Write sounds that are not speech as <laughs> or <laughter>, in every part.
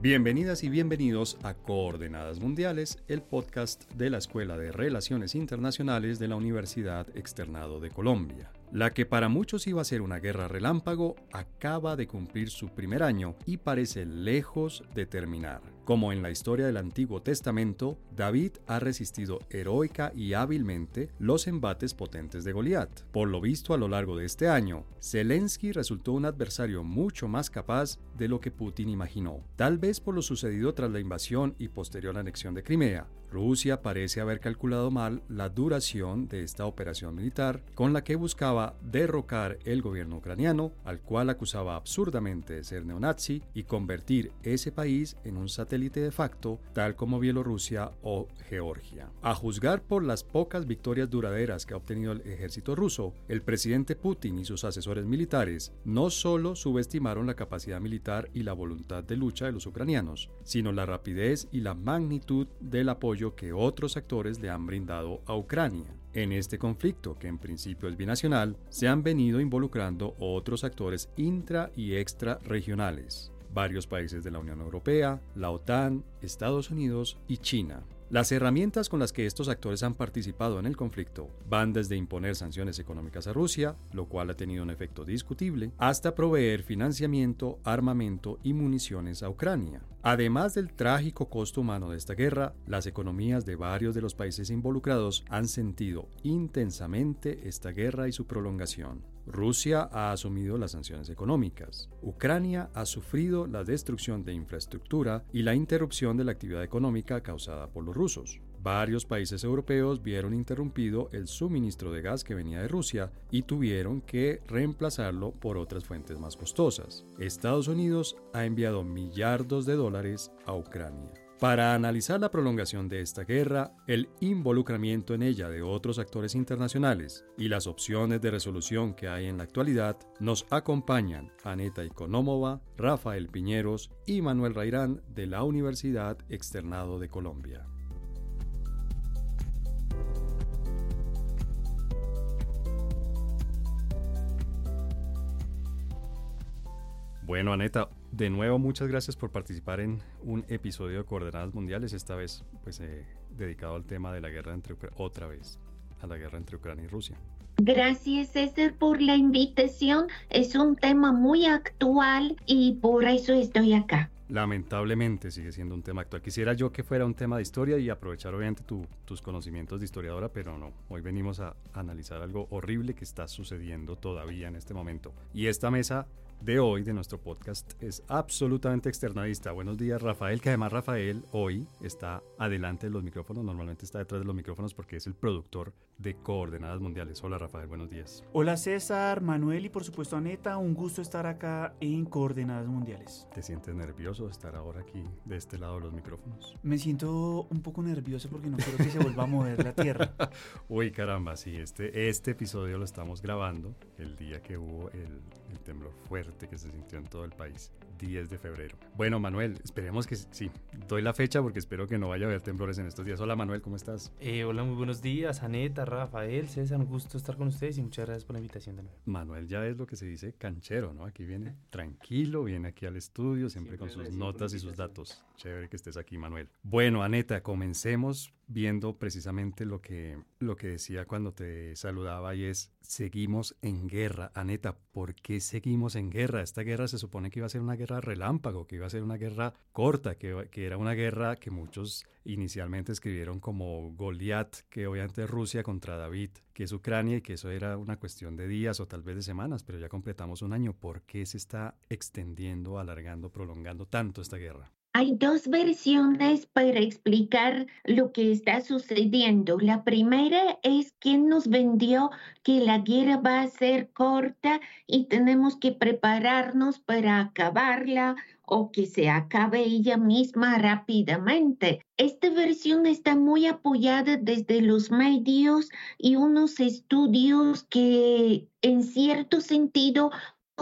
Bienvenidas y bienvenidos a Coordenadas Mundiales, el podcast de la Escuela de Relaciones Internacionales de la Universidad Externado de Colombia. La que para muchos iba a ser una guerra relámpago acaba de cumplir su primer año y parece lejos de terminar. Como en la historia del Antiguo Testamento, David ha resistido heroica y hábilmente los embates potentes de Goliat. Por lo visto a lo largo de este año, Zelensky resultó un adversario mucho más capaz de lo que Putin imaginó. Tal vez por lo sucedido tras la invasión y posterior anexión de Crimea, Rusia parece haber calculado mal la duración de esta operación militar con la que buscaba derrocar el gobierno ucraniano, al cual acusaba absurdamente de ser neonazi y convertir ese país en un satélite de facto, tal como Bielorrusia o Georgia. A juzgar por las pocas victorias duraderas que ha obtenido el ejército ruso, el presidente Putin y sus asesores militares no solo subestimaron la capacidad militar y la voluntad de lucha de los ucranianos, sino la rapidez y la magnitud del apoyo que otros actores le han brindado a Ucrania. En este conflicto, que en principio es binacional, se han venido involucrando otros actores intra y extra regionales, varios países de la Unión Europea, la OTAN, Estados Unidos y China. Las herramientas con las que estos actores han participado en el conflicto van desde imponer sanciones económicas a Rusia, lo cual ha tenido un efecto discutible, hasta proveer financiamiento, armamento y municiones a Ucrania. Además del trágico costo humano de esta guerra, las economías de varios de los países involucrados han sentido intensamente esta guerra y su prolongación. Rusia ha asumido las sanciones económicas. Ucrania ha sufrido la destrucción de infraestructura y la interrupción de la actividad económica causada por los rusos. Varios países europeos vieron interrumpido el suministro de gas que venía de Rusia y tuvieron que reemplazarlo por otras fuentes más costosas. Estados Unidos ha enviado millardos de dólares a Ucrania. Para analizar la prolongación de esta guerra, el involucramiento en ella de otros actores internacionales y las opciones de resolución que hay en la actualidad, nos acompañan Aneta Ikonomova, Rafael Piñeros y Manuel Rairán de la Universidad Externado de Colombia. Bueno, Aneta, de nuevo muchas gracias por participar en un episodio de Coordenadas Mundiales, esta vez pues eh, dedicado al tema de la guerra entre otra vez a la guerra entre Ucrania y Rusia. Gracias César por la invitación. Es un tema muy actual y por eso estoy acá. Lamentablemente sigue siendo un tema actual. Quisiera yo que fuera un tema de historia y aprovechar obviamente tus conocimientos de historiadora, pero no. Hoy venimos a analizar algo horrible que está sucediendo todavía en este momento. Y esta mesa de hoy, de nuestro podcast, es absolutamente externadista. Buenos días, Rafael, que además Rafael hoy está adelante de los micrófonos, normalmente está detrás de los micrófonos porque es el productor de Coordenadas Mundiales. Hola, Rafael, buenos días. Hola, César, Manuel y por supuesto Aneta, un gusto estar acá en Coordenadas Mundiales. ¿Te sientes nervioso de estar ahora aquí de este lado de los micrófonos? Me siento un poco nervioso porque no quiero que se vuelva a mover la tierra. <laughs> Uy, caramba, sí, este, este episodio lo estamos grabando el día que hubo el, el temblor fuerte que se sintió en todo el país. 10 de febrero. Bueno, Manuel, esperemos que sí. Doy la fecha porque espero que no vaya a haber temblores en estos días. Hola, Manuel, ¿cómo estás? Eh, hola, muy buenos días, Aneta, Rafael, César, un gusto estar con ustedes y muchas gracias por la invitación de nuevo. Manuel ya es lo que se dice canchero, ¿no? Aquí viene <laughs> tranquilo, viene aquí al estudio, siempre, con sus notas y sus datos. Chévere que estés aquí, Manuel. Bueno, Aneta, comencemos viendo precisamente lo que, lo que decía cuando te saludaba y es, seguimos en guerra. Aneta, ¿por qué seguimos en guerra? Esta guerra se supone que iba a ser una guerra relámpago, que iba a ser una guerra corta, que, era una guerra que muchos inicialmente escribieron como Goliat, que obviamente es Rusia contra David, que es Ucrania y que eso era una cuestión de días o tal vez de semanas, pero ya completamos un año. ¿Por qué se está extendiendo, alargando, prolongando tanto esta guerra? Hay dos versiones para explicar lo que está sucediendo. La primera es quien nos vendió que la guerra va a ser corta y tenemos que prepararnos para acabarla o que se acabe ella misma rápidamente. Esta versión está muy apoyada desde los medios y unos estudios que en cierto sentido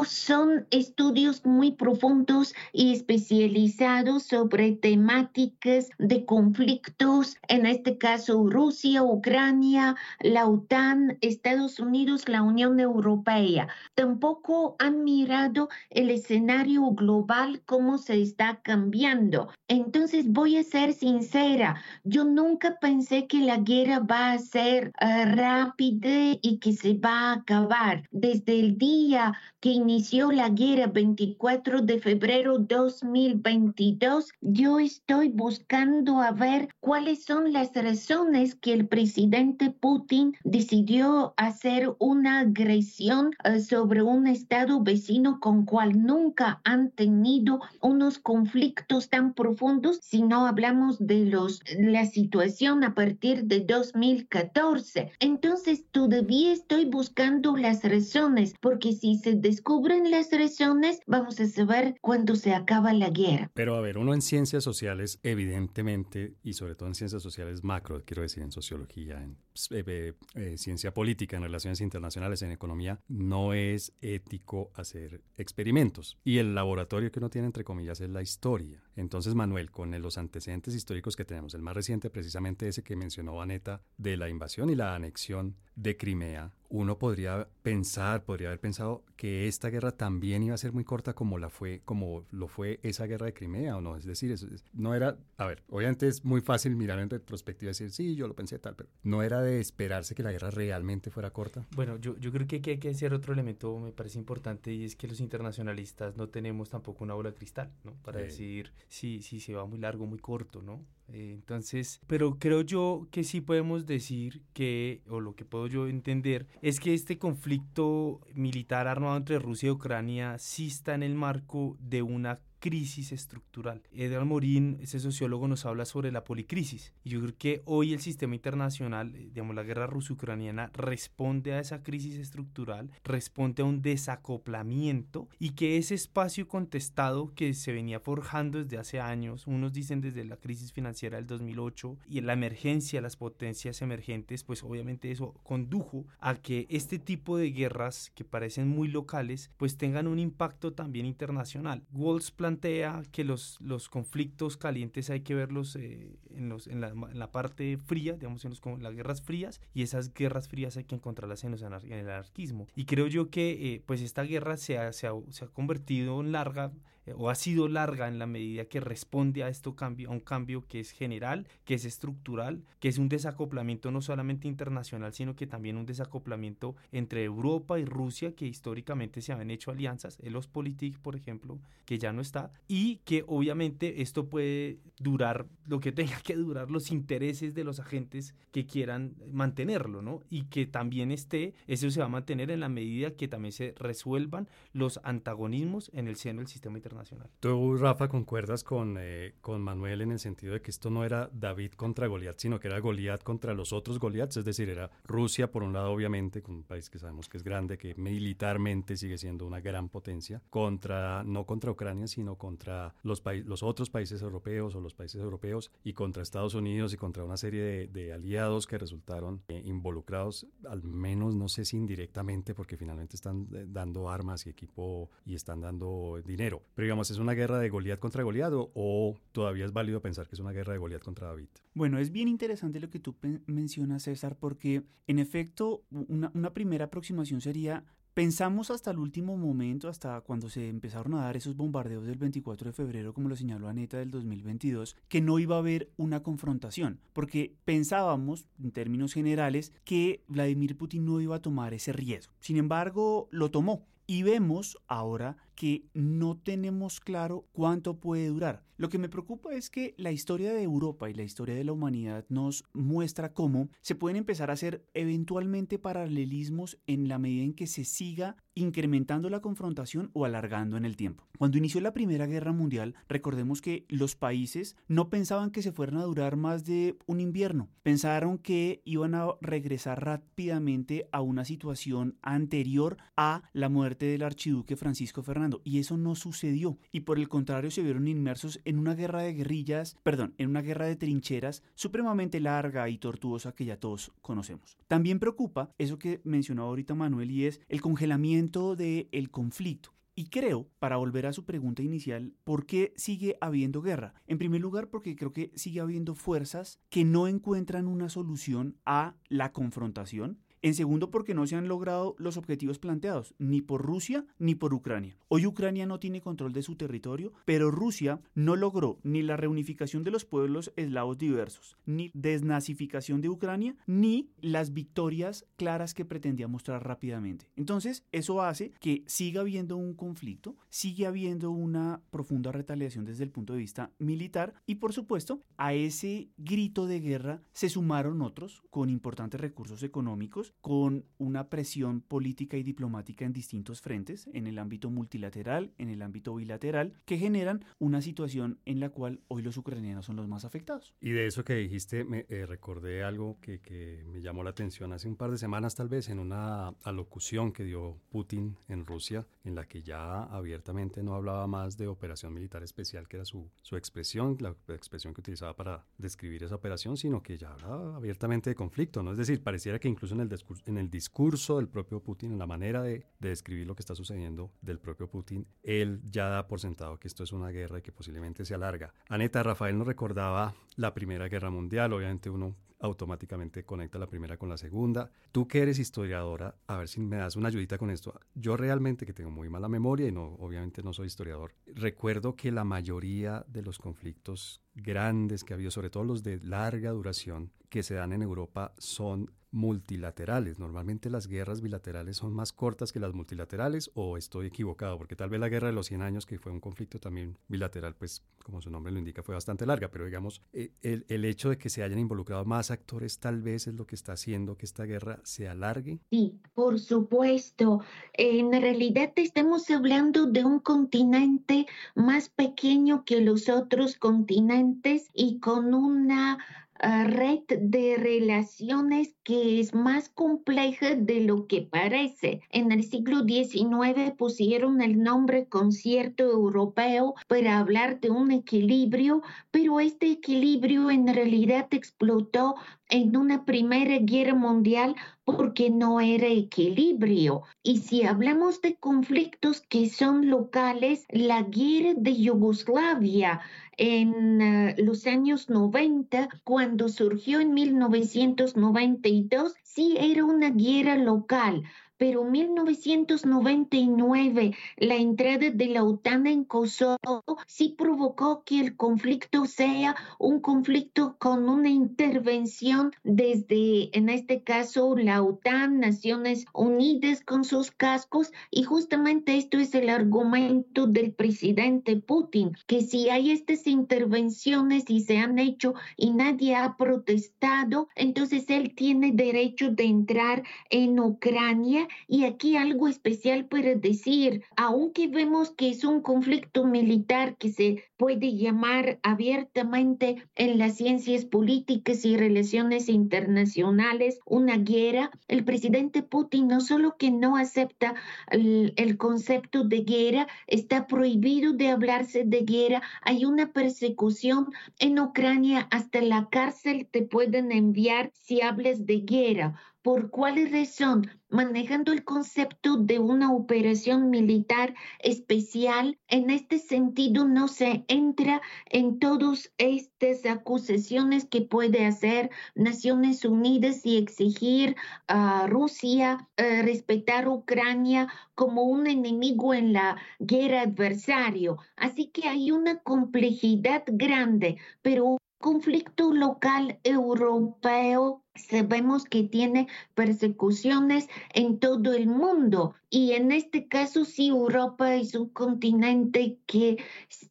son estudios muy profundos y especializados sobre temáticas de conflictos, en este caso Rusia, Ucrania, la OTAN, Estados Unidos, la Unión Europea. Tampoco han mirado el escenario global, cómo se está cambiando. Entonces voy a ser sincera, yo nunca pensé que la guerra va a ser eh, rápida y que se va a acabar. Desde el día que inició la guerra 24 de febrero 2022, yo estoy buscando a ver cuáles son las razones que el presidente Putin decidió hacer una agresión eh, sobre un estado vecino con cual nunca han tenido unos conflictos tan profundos si no hablamos de los la situación a partir de 2014. Entonces todavía estoy buscando las razones porque si se descubren las razones, vamos a saber cuándo se acaba la guerra. Pero a ver, uno en ciencias sociales, evidentemente, y sobre todo en ciencias sociales macro, quiero decir, en sociología, en eh, eh, eh, ciencia política, en relaciones internacionales, en economía, no es ético hacer experimentos. Y el laboratorio que uno tiene, entre comillas, es la historia. Entonces, Manuel, con los antecedentes históricos que tenemos, el más reciente precisamente ese que mencionó Vaneta, de la invasión y la anexión de Crimea, uno podría pensar, podría haber pensado que esta guerra también iba a ser muy corta como la fue, como lo fue esa guerra de Crimea, o no, es decir, no era, a ver, obviamente es muy fácil mirar en retrospectiva y decir, sí, yo lo pensé tal, pero no era de esperarse que la guerra realmente fuera corta. Bueno, yo, yo creo que hay que hacer otro elemento, me parece importante, y es que los internacionalistas no tenemos tampoco una bola cristal, ¿no? Para decir si, si se va muy largo, muy corto, ¿no? Eh, entonces, pero creo yo que sí podemos decir que, o lo que puedo yo entender, es que este conflicto militar armado entre Rusia y Ucrania sí está en el marco de una crisis estructural. Edgar Morin, ese sociólogo, nos habla sobre la policrisis. Y yo creo que hoy el sistema internacional, eh, digamos, la guerra ruso-ucraniana, responde a esa crisis estructural, responde a un desacoplamiento y que ese espacio contestado que se venía forjando desde hace años, unos dicen desde la crisis financiera del 2008 y la emergencia, las potencias emergentes, pues obviamente eso condujo a que este tipo de guerras que parecen muy locales, pues tengan un impacto también internacional. Walls plantea que los, los conflictos calientes hay que verlos, eh, en, los, en, la, en, la, parte fría, digamos, en, los, las guerras frías, y esas guerras frías hay que encontrarlas en, los en el anarquismo. Y creo yo que eh, pues esta guerra se ha, se ha, se ha convertido en larga eh, o ha sido larga en la medida que responde a esto cambio, a un cambio que es general, que es estructural, que es un desacoplamiento no solamente internacional, sino que también un desacoplamiento entre Europa y Rusia, que históricamente se habían hecho alianzas, el Ostpolitik, por ejemplo, que ya no está, y que obviamente esto puede durar lo que <laughs> tenga que durar los intereses de los agentes que quieran mantenerlo, ¿no? Y que también esté, eso se va a mantener en la medida que también se resuelvan los antagonismos en el seno del sistema internacional nacional. Tú, Rafa, concuerdas con, eh, con Manuel en el sentido de que esto no era David contra Goliat, sino que era Goliat contra los otros Goliaths, es decir, era Rusia, por un lado, obviamente, un país que sabemos que es grande, que militarmente sigue siendo una gran potencia, contra, no contra Ucrania, sino contra los, los otros países europeos o los países europeos y contra Estados Unidos y contra una serie de, aliados que resultaron eh, involucrados, al menos no sé si indirectamente, porque finalmente están eh, dando armas y equipo y están dando dinero. Pero digamos, ¿es una guerra de Goliat contra Goliat o, todavía es válido pensar que es una guerra de Goliat contra David? Bueno, es bien interesante lo que tú mencionas, César, porque en efecto, una, una primera aproximación sería Pensamos hasta el último momento, hasta cuando se empezaron a dar esos bombardeos del 24 de febrero, como lo señaló Aneta del 2022, que no iba a haber una confrontación, porque pensábamos, en términos generales, que Vladimir Putin no iba a tomar ese riesgo. Sin embargo, lo tomó. Y vemos ahora que no tenemos claro cuánto puede durar. Lo que me preocupa es que la historia de Europa y la historia de la humanidad nos muestra cómo se pueden empezar a hacer eventualmente paralelismos en la medida en que se siga incrementando la confrontación o alargando en el tiempo. Cuando inició la Primera Guerra Mundial, recordemos que los países no pensaban que se fueran a durar más de un invierno, pensaron que iban a regresar rápidamente a una situación anterior a la muerte del archiduque Francisco Fernández Y eso no sucedió. Y por el contrario se vieron inmersos en una guerra de guerrillas, perdón, en una guerra de trincheras supremamente larga y tortuosa que ya todos conocemos. También preocupa eso que mencionó ahorita Manuel y es el congelamiento del el conflicto. Y creo, para volver a su pregunta inicial, ¿por qué sigue habiendo guerra? En primer lugar, porque creo que sigue habiendo fuerzas que no encuentran una solución a la confrontación en segundo, porque no se han logrado los objetivos planteados, ni por Rusia ni por Ucrania. Hoy Ucrania no tiene control de su territorio, pero Rusia no logró ni la reunificación de los pueblos eslavos diversos, ni desnazificación de Ucrania, ni las victorias claras que pretendía mostrar rápidamente. Entonces, eso hace que siga habiendo un conflicto, sigue habiendo una profunda retaliación desde el punto de vista militar y, por supuesto, a ese grito de guerra se sumaron otros con importantes recursos económicos con una presión política y diplomática en distintos frentes, en el ámbito multilateral, en el ámbito bilateral, que generan una situación en la cual hoy los ucranianos son los más afectados. Y de eso que dijiste, me eh, recordé algo que, que me llamó la atención hace un par de semanas tal vez en una alocución que dio Putin en Rusia, en la que ya abiertamente no hablaba más de operación militar especial, que era su, su expresión, la expresión que utilizaba para describir esa operación, sino que ya hablaba abiertamente de conflicto, ¿no? Es decir, pareciera que incluso en el en el discurso del propio Putin, en la manera de, describir lo que está sucediendo del propio Putin, él ya da por sentado que esto es una guerra y que posiblemente se alarga. Aneta, Rafael nos recordaba la Primera Guerra Mundial, obviamente uno automáticamente conecta la primera con la segunda. Tú que eres historiadora, a ver si me das una ayudita con esto. Yo realmente que tengo muy mala memoria y no, obviamente no soy historiador, recuerdo que la mayoría de los conflictos grandes que ha habido, sobre todo los de larga duración que se dan en Europa, son multilaterales. Normalmente las guerras bilaterales son más cortas que las multilaterales o estoy equivocado, porque tal vez la guerra de los 100 años, que fue un conflicto también bilateral, pues como su nombre lo indica, fue bastante larga, pero digamos, eh, el, el hecho de que se hayan involucrado más actores tal vez es lo que está haciendo que esta guerra se alargue. Sí, por supuesto. En realidad estamos hablando de un continente más pequeño que los otros continentes y con una red de relaciones que es más compleja de lo que parece. En el siglo XIX pusieron el nombre concierto europeo para hablar de un equilibrio, pero este equilibrio en realidad explotó en una primera guerra mundial porque no era equilibrio. Y si hablamos de conflictos que son locales, la guerra de Yugoslavia en uh, los años 90, cuando surgió en 1992, sí era una guerra local pero en 1999 la entrada de la OTAN en Kosovo sí provocó que el conflicto sea un conflicto con una intervención desde, en este caso, la OTAN, Naciones Unidas con sus cascos, y justamente esto es el argumento del presidente Putin, que si hay estas intervenciones y se han hecho y nadie ha protestado, entonces él tiene derecho de entrar en Ucrania y aquí algo especial para decir, aunque vemos que es un conflicto militar que se puede llamar abiertamente en las ciencias políticas y relaciones internacionales una guerra, el presidente Putin no solo que no acepta el, el concepto de guerra, está prohibido de hablarse de guerra, hay una persecución en Ucrania, hasta la cárcel te pueden enviar si hables de guerra ¿Por cuál razón? Manejando el concepto de una operación militar especial, en este sentido no se entra en todas estas acusaciones que puede hacer Naciones Unidas y exigir a Rusia eh, respetar Ucrania como un enemigo en la guerra adversario. Así que hay una complejidad grande, pero conflicto local europeo sabemos que tiene persecuciones en todo el mundo y en este caso sí Europa es un continente que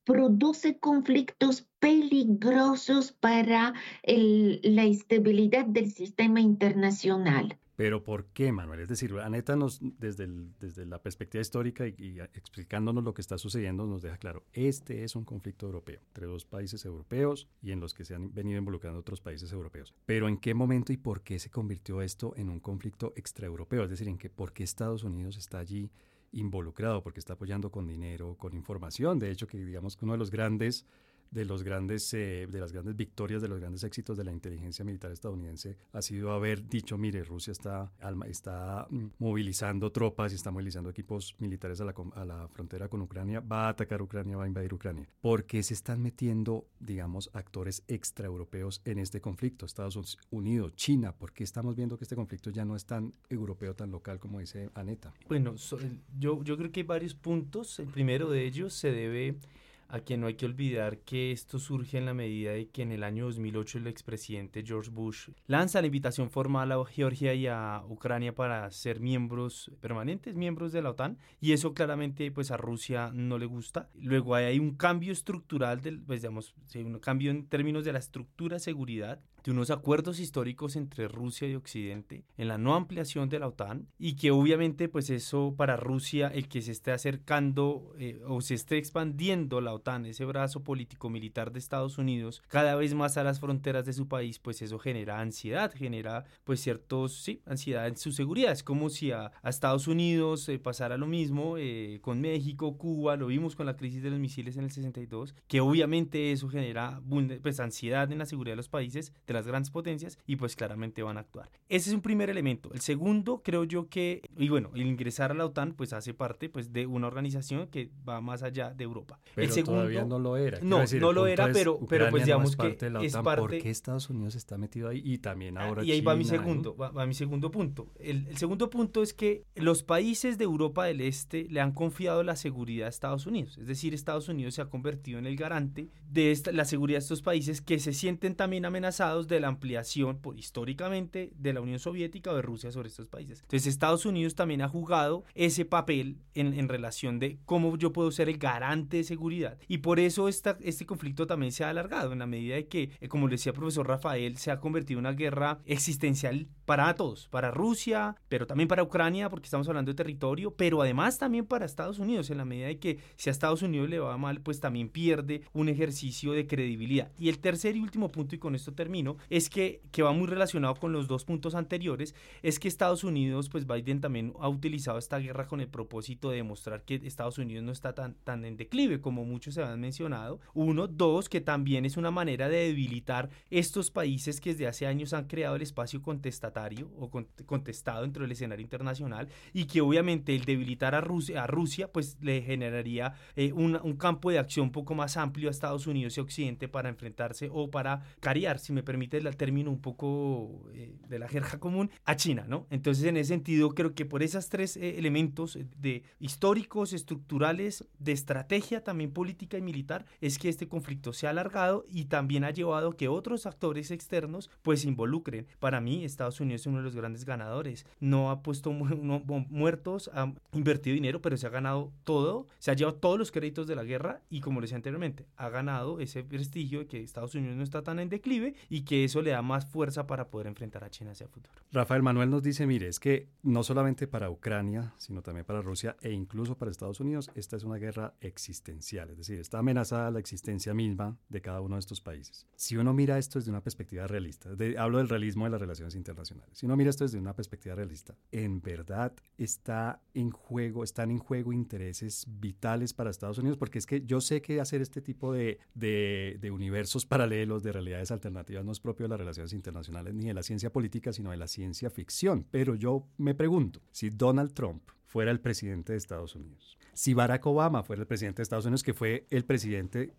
produce conflictos peligrosos para la estabilidad del sistema internacional. Pero ¿por qué, Manuel? Es decir, Aneta nos, desde, desde la perspectiva histórica y, explicándonos lo que está sucediendo, nos deja claro, este es un conflicto europeo, entre dos países europeos y en los que se han venido involucrando otros países europeos. Pero ¿en qué momento y por qué se convirtió esto en un conflicto extraeuropeo? Es decir, ¿en qué, ¿por qué Estados Unidos está allí involucrado porque está apoyando con dinero, con información. De hecho, que digamos que uno de los grandes de los grandes eh, de las grandes victorias de los grandes éxitos de la inteligencia militar estadounidense ha sido haber dicho mire Rusia está está mm, movilizando tropas y está movilizando equipos militares a la, a la frontera con Ucrania va a atacar Ucrania va a invadir Ucrania porque se están metiendo digamos actores extraeuropeos en este conflicto Estados Unidos China porque estamos viendo que este conflicto ya no es tan europeo tan local como dice Aneta bueno yo yo creo que hay varios puntos. El primero de ellos se debe a quien no hay que olvidar que esto surge en la medida de que en el año 2008 el expresidente George Bush lanza la invitación formal a Georgia y a Ucrania para ser miembros permanentes, miembros de la OTAN, y eso claramente pues a Rusia no le gusta. Luego hay un cambio estructural, del, pues digamos, un cambio en términos de la estructura de seguridad de unos acuerdos históricos entre Rusia y Occidente en la no ampliación de la OTAN y que obviamente pues eso para Rusia el que se esté acercando eh, o se esté expandiendo la OTAN, ese brazo político militar de Estados Unidos cada vez más a las fronteras de su país, pues eso genera ansiedad, genera pues ciertos, sí, ansiedad en su seguridad. Es como si a, Estados Unidos eh, pasara lo mismo eh, con México, Cuba, lo vimos con la crisis de los misiles en el 62, que obviamente eso genera pues ansiedad en la seguridad de los países, de las grandes potencias y pues claramente van a actuar. Ese es un primer elemento. El segundo, creo yo que, y bueno, el ingresar a la OTAN pues hace parte pues de una organización que va más allá de Europa. Pero el segundo, todavía no lo era. no, no lo era, pero, pero pues digamos que es parte... ¿Por qué Estados Unidos está metido ahí? Y también ah, ahora Y ahí va mi segundo, va, mi segundo punto. El, el segundo punto es que los países de Europa del Este le han confiado la seguridad a Estados Unidos. Es decir, Estados Unidos se ha convertido en el garante de esta, la seguridad de estos países que se sienten también amenazados de la ampliación por, históricamente de la Unión Soviética o de Rusia sobre estos países. Entonces Estados Unidos también ha jugado ese papel en, en relación de cómo yo puedo ser el garante de seguridad. Y por eso esta, este conflicto también se ha alargado en la medida de que, eh, como le decía el profesor Rafael, se ha convertido en una guerra existencial para todos, para Rusia, pero también para Ucrania, porque estamos hablando de territorio, pero además también para Estados Unidos, en la medida de que si a Estados Unidos le va mal, pues también pierde un ejercicio de credibilidad. Y el tercer y último punto, y con esto termino, es que, que va muy relacionado con los dos puntos anteriores, es que Estados Unidos, pues Biden también ha utilizado esta guerra con el propósito de demostrar que Estados Unidos no está tan, tan en declive como muchos se han mencionado. Uno, dos, que también es una manera de debilitar estos países que desde hace años han creado el espacio contestatario o contestado dentro del escenario internacional y que obviamente el debilitar a Rusia, a Rusia pues le generaría eh, un, campo de acción un poco más amplio a Estados Unidos y Occidente para enfrentarse o para cariar, si me permite el término un poco eh, de la jerga común, a China, ¿no? Entonces, en ese sentido, creo que por esos tres eh, elementos de históricos, estructurales, de estrategia también política y militar, es que este conflicto se ha alargado y también ha llevado a que otros actores externos pues se involucren. Para mí, Estados Unidos es uno de los grandes ganadores. No ha puesto <laughs> muertos, ha invertido dinero, pero se ha ganado todo, se ha llevado todos los créditos de la guerra y como les decía anteriormente, ha ganado ese prestigio de que Estados Unidos no está tan en declive y que eso le da más fuerza para poder enfrentar a China hacia el futuro. Rafael Manuel nos dice, mire, es que no solamente para Ucrania, sino también para Rusia e incluso para Estados Unidos, esta es una guerra existencial, es decir, está amenazada la existencia misma de cada uno de estos países. Si uno mira esto desde una perspectiva realista, hablo del realismo de las relaciones internacionales, si uno mira esto desde una perspectiva realista, en verdad está en juego, están en juego intereses vitales para Estados Unidos, porque es que yo sé que hacer este tipo de, de, de universos <laughs> paralelos, de realidades alternativas, no es propio de las relaciones internacionales ni de la ciencia política, sino de la ciencia ficción. Pero yo me pregunto, si Donald Trump fuera el presidente de Estados Unidos, si Barack Obama fuera el presidente de Estados Unidos, que fue el presidente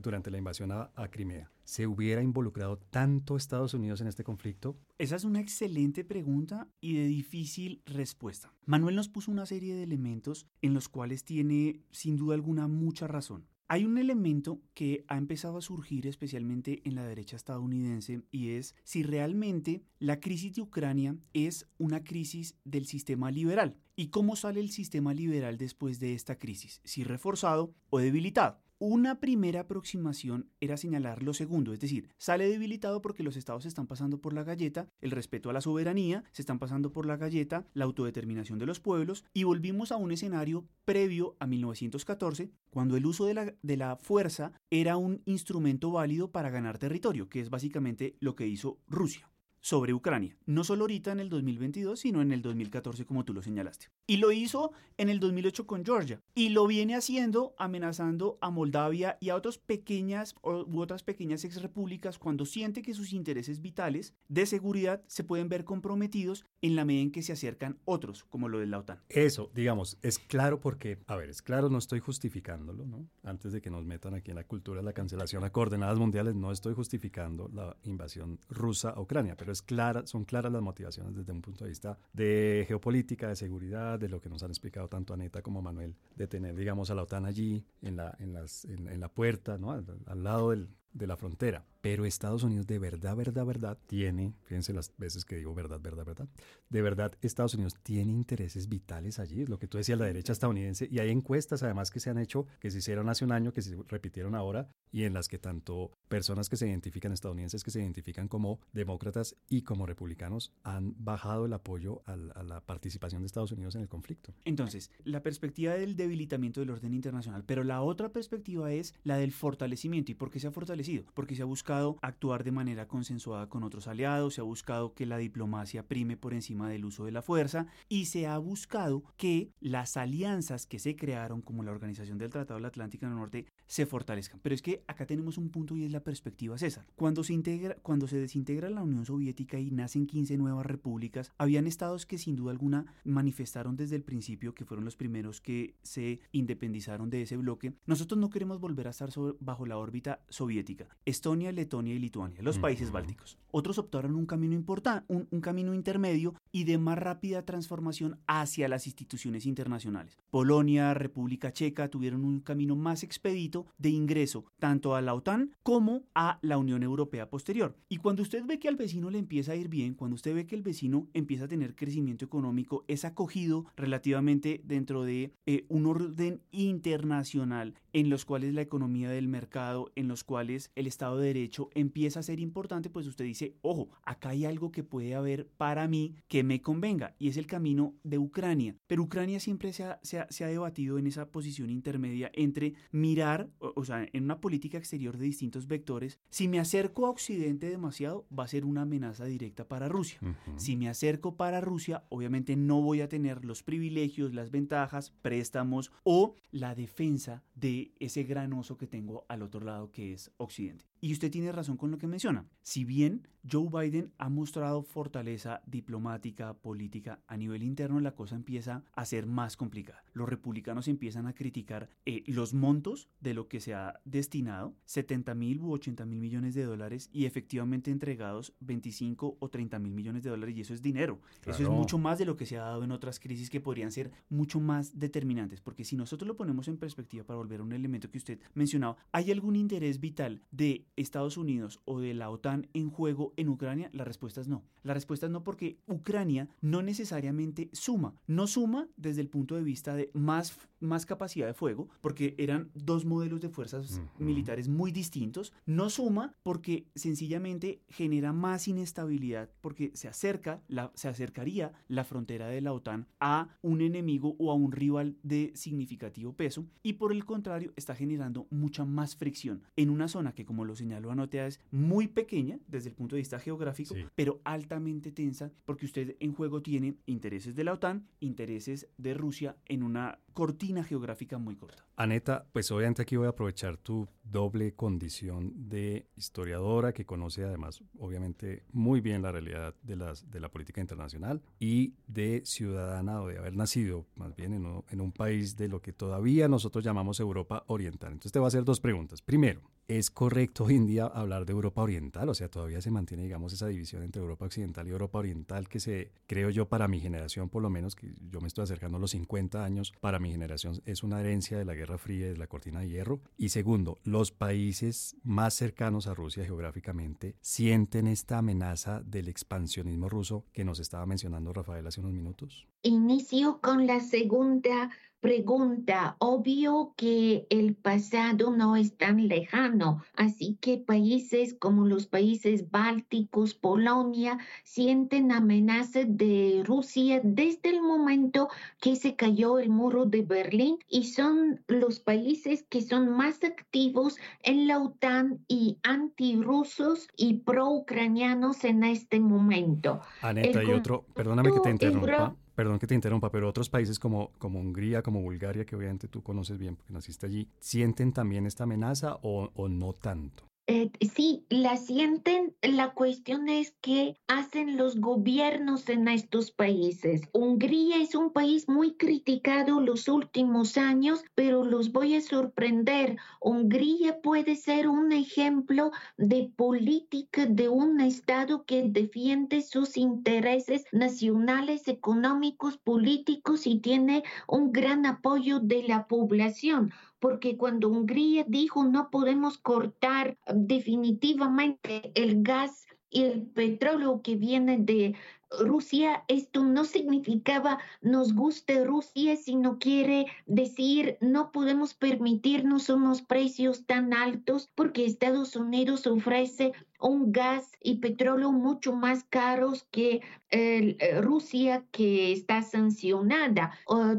durante la invasión a, a, Crimea, ¿se hubiera involucrado tanto Estados Unidos en este conflicto? Esa es una excelente pregunta y de difícil respuesta. Manuel nos puso una serie de elementos en los cuales tiene, sin duda alguna, mucha razón. Hay un elemento que ha empezado a surgir especialmente en la derecha estadounidense y es si realmente la crisis de Ucrania es una crisis del sistema liberal. ¿Y cómo sale el sistema liberal después de esta crisis? Si reforzado o debilitado. Una primera aproximación era señalar lo segundo, es decir, sale debilitado porque los estados están pasando por la galleta, el respeto a la soberanía, se están pasando por la galleta, la autodeterminación de los pueblos, y volvimos a un escenario previo a 1914, cuando el uso de la, de la fuerza era un instrumento válido para ganar territorio, que es básicamente lo que hizo Rusia. Sobre Ucrania. No solo ahorita en el 2022, sino en el 2014, como tú lo señalaste. Y lo hizo en el 2008 con Georgia. Y lo viene haciendo amenazando a Moldavia y a otras pequeñas u otras pequeñas exrepúblicas cuando siente que sus intereses vitales de seguridad se pueden ver comprometidos en la medida en que se acercan otros, como lo de la OTAN. Eso, digamos, es claro porque, a ver, es claro, no estoy justificándolo, ¿no? Antes de que nos metan aquí en la cultura de la cancelación a coordenadas mundiales, no estoy justificando la invasión rusa a Ucrania, pero son claras las motivaciones desde un punto de vista de geopolítica, de seguridad, de lo que nos han explicado tanto Aneta como Manuel, de tener, digamos, a la OTAN allí en la, en las, en, la puerta, ¿no? al lado del, de la frontera. Pero Estados Unidos de verdad, verdad, verdad tiene, fíjense las veces que digo verdad, verdad, verdad, de verdad Estados Unidos tiene intereses vitales allí, es lo que tú decías, la derecha estadounidense, y hay encuestas además que se han hecho, que se hicieron hace un año, que se repitieron ahora, y en las que tanto personas que se identifican, estadounidenses que se identifican como demócratas y como republicanos, han bajado el apoyo a la participación de Estados Unidos en el conflicto. Entonces, la perspectiva del debilitamiento del orden internacional, pero la otra perspectiva es la del fortalecimiento. ¿Y por qué se ha fortalecido? Porque se ha buscado actuar de manera consensuada con otros aliados, se ha buscado que la diplomacia prime por encima del uso de la fuerza y se ha buscado que las alianzas que se crearon, como la Organización del Tratado del Atlántico Norte, se fortalezcan. Pero es que acá tenemos un punto y es la perspectiva César. Cuando se, integra, cuando se desintegra la Unión Soviética y nacen 15 nuevas repúblicas, habían estados que sin duda alguna manifestaron desde el principio que fueron los primeros que se independizaron de ese bloque. Nosotros no queremos volver a estar bajo la órbita soviética. Estonia, Letonia y Lituania, los países bálticos. Otros optaron un camino importante, un, camino intermedio y de más rápida transformación hacia las instituciones internacionales. Polonia, República Checa tuvieron un camino más expedito de ingreso tanto a la OTAN como a la Unión Europea posterior. Y cuando usted ve que al vecino le empieza a ir bien, cuando usted ve que el vecino empieza a tener crecimiento económico, es acogido relativamente dentro de eh, un orden internacional en los cuales la economía del mercado, en los cuales el Estado de Derecho empieza a ser importante, pues usted dice, ojo, acá hay algo que puede haber para mí que me convenga y es el camino de Ucrania. Pero Ucrania siempre se ha, se ha, debatido en esa posición intermedia entre mirar, o, sea, en una política exterior de distintos vectores, si me acerco a Occidente demasiado, va a ser una amenaza directa para Rusia. Si me acerco para Rusia, obviamente no voy a tener los privilegios, las ventajas, préstamos o la defensa de ese gran oso que tengo al otro lado que es Occidente. Y usted tiene razón con lo que menciona. Si bien Joe Biden ha mostrado fortaleza diplomática, política, a nivel interno la cosa empieza a ser más complicada. Los republicanos empiezan a criticar eh, los montos de lo que se ha destinado, 70 mil u 80 mil millones de dólares y efectivamente entregados 25 o 30 mil millones de dólares y eso es dinero. Eso es mucho más de lo que se ha dado en otras crisis que podrían ser mucho más determinantes, porque si nosotros lo ponemos en perspectiva para volver a un elemento que usted mencionaba, ¿hay algún interés vital de Estados Unidos o de la OTAN en juego en Ucrania? La respuesta es no. La respuesta es no porque Ucrania no necesariamente suma. No suma desde el punto de vista de más, más capacidad de fuego, porque eran dos modelos de fuerzas militares muy distintos. No suma porque sencillamente genera más inestabilidad, porque se acerca, la, se acercaría la frontera de la OTAN a un enemigo o a un rival de significativo peso. Y por el contrario, está generando mucha más fricción en una zona que, como lo señaló Anotea, es muy pequeña desde el punto de vista geográfico, pero altamente tensa porque usted en juego tiene intereses de la OTAN, intereses de Rusia en una cortina geográfica muy corta. Aneta, pues obviamente aquí voy a aprovechar tu doble condición de historiadora que conoce además obviamente muy bien la realidad de, las, de la política internacional y de ciudadana o de haber nacido más bien en, en un país de lo que todavía nosotros llamamos Europa Oriental. Entonces te voy a hacer dos preguntas. Primero, ¿es correcto hoy en día hablar de Europa Oriental? O sea, todavía se mantiene digamos esa división entre Europa Occidental y Europa Oriental que se, creo yo, para mi generación por lo menos, que yo me estoy acercando a los 50 años, para mi generación es una herencia de la Guerra Fría y de la Cortina de Hierro. Y segundo, los países más cercanos a Rusia geográficamente sienten esta amenaza del expansionismo ruso que nos estaba mencionando Rafael hace unos minutos. Inicio con la segunda pregunta, obvio que el pasado no es tan lejano, así que países como los países bálticos, Polonia, sienten amenazas de Rusia desde el momento que se cayó el muro de Berlín y son los países que son más activos en la OTAN y antirrusos y pro-ucranianos en este momento. Aneta, y otro, perdóname que te interrumpa. Perdón que te interrumpa, pero otros países como, como Hungría, como Bulgaria, que obviamente tú conoces bien porque naciste allí, ¿sienten también esta amenaza o, o no tanto? Eh, sí, la sienten. La cuestión es qué hacen los gobiernos en estos países. Hungría es un país muy criticado los últimos años, pero los voy a sorprender. Hungría puede ser un ejemplo de política de un Estado que defiende sus intereses nacionales, económicos, políticos y tiene un gran apoyo de la población porque cuando Hungría dijo no podemos cortar definitivamente el gas y el petróleo que viene de Rusia, esto no significaba nos guste Rusia, sino quiere decir no podemos permitirnos unos precios tan altos porque Estados Unidos ofrece un gas y petróleo mucho más caros que eh, Rusia que está sancionada.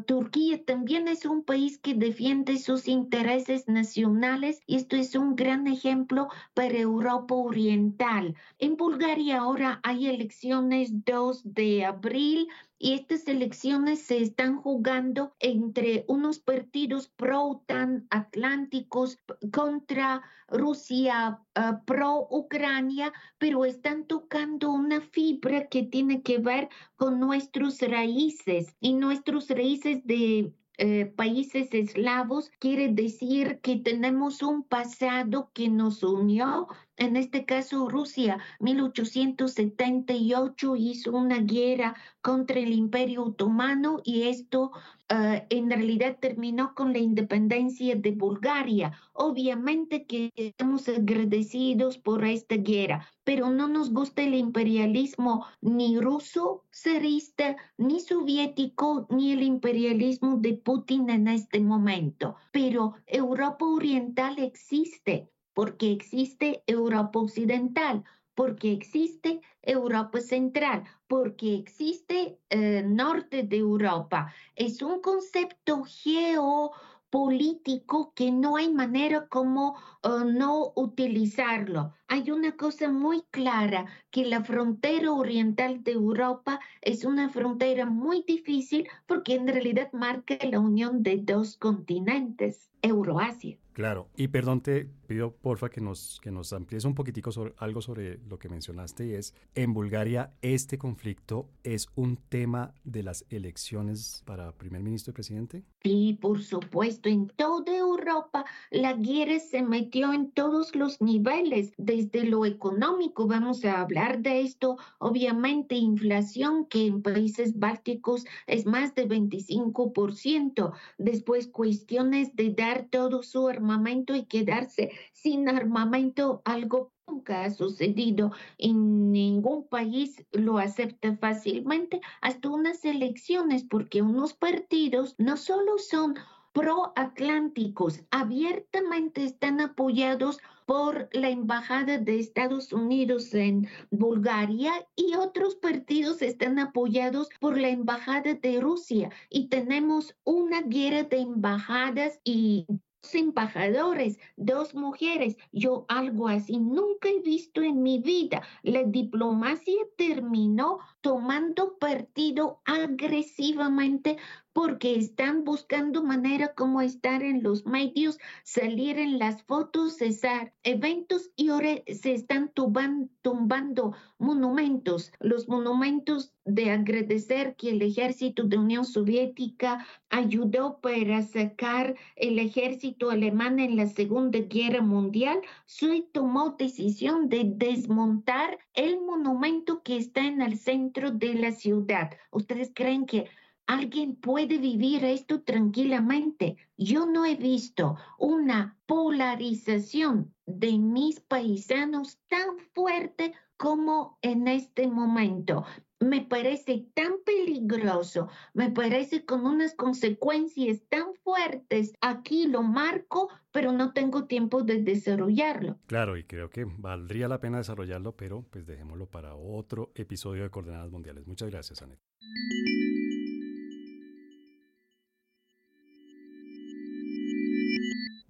Turquía también es un país que defiende sus intereses nacionales y esto es un gran ejemplo para Europa Oriental. En Bulgaria ahora hay elecciones 2 de abril y estas elecciones se están jugando entre unos partidos pro-OTAN atlánticos contra Rusia ah, pro-Ucrania, pero están tocando una fibra que tiene que ver con nuestros raíces y nuestros raíces de eh, países eslavos quiere decir que tenemos un pasado que nos unió. En este caso, Rusia, 1878 hizo una guerra contra el Imperio Otomano y esto eh, en realidad terminó con la independencia de Bulgaria. Obviamente que estamos agradecidos por esta guerra, pero no nos gusta el imperialismo ni ruso, zarista, ni soviético, ni el imperialismo de Putin en este momento. Pero Europa Oriental existe porque existe Europa Occidental porque existe Europa Central, porque existe eh, norte de Europa. Es un concepto geopolítico que no hay manera como eh, no utilizarlo. Hay una cosa muy clara, que la frontera oriental de Europa es una frontera muy difícil porque en realidad marca la unión de dos continentes, Euroasia. Claro, y perdón, te pido porfa que nos, que nos amplíes un poquitico sobre, algo sobre lo que mencionaste y es, en Bulgaria este conflicto es un tema de las elecciones para primer ministro y presidente. Sí, por supuesto, en toda Europa la guerra se metió en todos los niveles, desde lo económico, vamos a hablar de esto, obviamente inflación que en países bálticos es más de 25%, después cuestiones de dar todo su armamento y quedarse sin armamento, algo nunca ha sucedido. En ningún país lo acepta fácilmente hasta unas elecciones porque unos partidos no solo son proatlánticos, abiertamente están apoyados por la Embajada de Estados Unidos en Bulgaria y otros partidos están apoyados por la Embajada de Rusia. Y tenemos una guerra de embajadas y embajadores, dos mujeres. Yo algo así nunca he visto en mi vida. La diplomacia terminó tomando partido agresivamente porque están buscando manera como estar en los medios, salir en las fotos, cesar eventos y ahora se están tumbando monumentos, los monumentos de agradecer que el ejército de Unión Soviética ayudó para sacar el ejército alemán en la Segunda Guerra Mundial, se tomó decisión de desmontar el monumento que está en el centro de la ciudad. ¿Ustedes creen que alguien puede vivir esto tranquilamente. Yo no he visto una polarización de mis paisanos tan fuerte como en este momento. me parece tan peligroso, me parece con unas consecuencias tan fuertes. Aquí lo marco, pero no tengo tiempo de desarrollarlo. Claro, y creo que valdría la pena desarrollarlo, pero pues dejémoslo para otro episodio de Coordenadas Mundiales. Muchas gracias, Anet.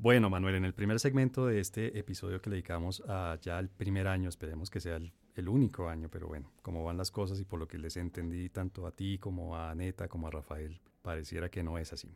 Bueno, Manuel, en el primer segmento de este episodio que le dedicamos a ya el primer año, esperemos que sea el, único año, pero bueno, como van las cosas y por lo que les entendí tanto a ti como a Aneta como a Rafael, pareciera que no es así.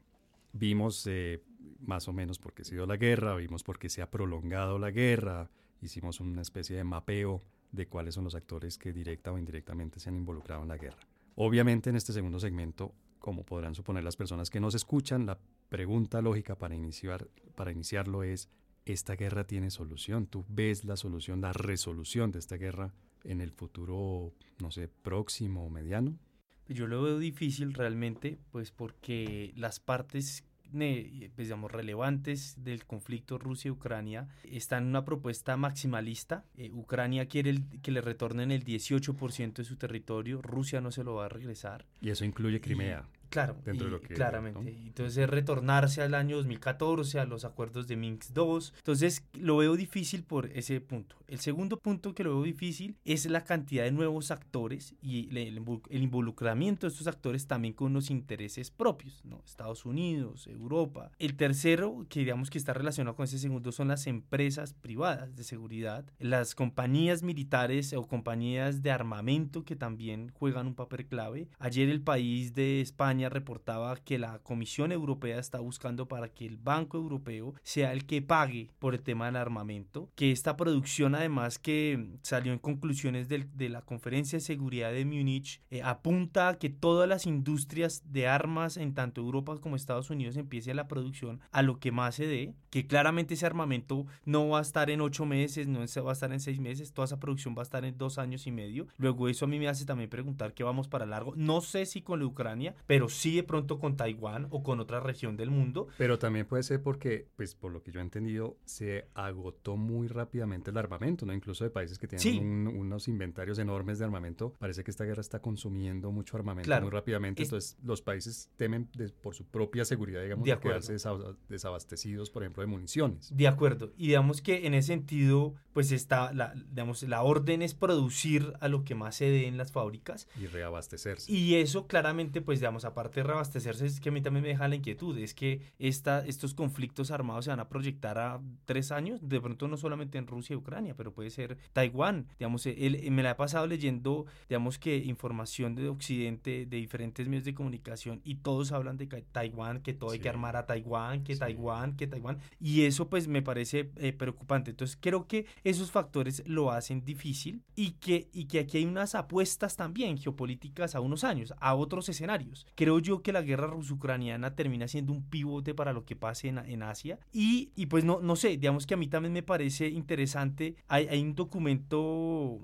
Vimos eh, más o menos por qué ha sido la guerra, vimos por qué se ha prolongado la guerra, hicimos una especie de mapeo de cuáles son los actores que directa o indirectamente se han involucrado en la guerra. Obviamente en este segundo segmento, como podrán suponer las personas que nos escuchan, la pregunta lógica para, iniciar, para iniciarlo es, ¿esta guerra tiene solución? ¿Tú ves la solución, la resolución de esta guerra en el futuro, no sé, próximo o mediano? Yo lo veo difícil realmente, pues porque las partes pues, digamos, relevantes del conflicto Rusia-Ucrania están en una propuesta maximalista. Eh, Ucrania quiere que le retornen el 18% de su territorio, Rusia no se lo va a regresar. Y eso incluye Crimea. Claro, claramente. Entonces retornarse al año 2014, a los acuerdos de Minsk II. Entonces lo veo difícil por ese punto. El segundo punto que lo veo difícil es la cantidad de nuevos actores y el, involucramiento de estos actores también con unos intereses propios, ¿no? Estados Unidos, Europa. El tercero, que digamos que está relacionado con ese segundo, son las empresas privadas de seguridad, las compañías militares o compañías de armamento que también juegan un papel clave. Ayer el país de España reportaba que la Comisión Europea está buscando para que el Banco Europeo sea el que pague por el tema del armamento, que esta producción además que salió en conclusiones de la Conferencia de Seguridad de Múnich eh, apunta a que todas las industrias de armas en tanto Europa como Estados Unidos empiece la producción a lo que más se dé, que claramente ese armamento no va a estar en ocho meses, no va a estar en seis meses, toda esa producción va a estar en dos años y medio. Luego eso a mí me hace también preguntar qué vamos para largo. No sé si con la Ucrania, pero sí de pronto con Taiwán o con otra región del mundo. Pero también puede ser porque, pues por lo que yo he entendido, se agotó muy rápidamente el armamento, ¿no? Incluso de países que tienen unos inventarios enormes de armamento. Parece que esta guerra está consumiendo mucho armamento muy rápidamente. Entonces los países temen por su propia seguridad, digamos, de, quedarse desabastecidos, por ejemplo, de municiones. De acuerdo. Y digamos que en ese sentido, pues está, la, digamos, la orden es producir a lo que más se dé en las fábricas. Y reabastecerse. Y eso claramente, pues digamos, aparte de reabastecerse, es que a mí también me deja la inquietud, es que esta, estos conflictos armados se van a proyectar a tres años, de pronto no solamente en Rusia y Ucrania, pero puede ser Taiwán, digamos, él, me la he pasado leyendo, digamos que información de Occidente, de diferentes medios de comunicación, y todos hablan de Taiwán, que todo hay que armar a Taiwán, que Taiwán, que Taiwán, y eso pues me parece eh, preocupante. Entonces creo que esos factores lo hacen difícil y que, y que aquí hay unas apuestas también geopolíticas a unos años, a otros escenarios. Creo creo yo que la guerra ruso-ucraniana termina siendo un pivote para lo que pase en, en Asia. Y, y, pues no, no sé, digamos que a mí también me parece interesante. Hay, hay un documento,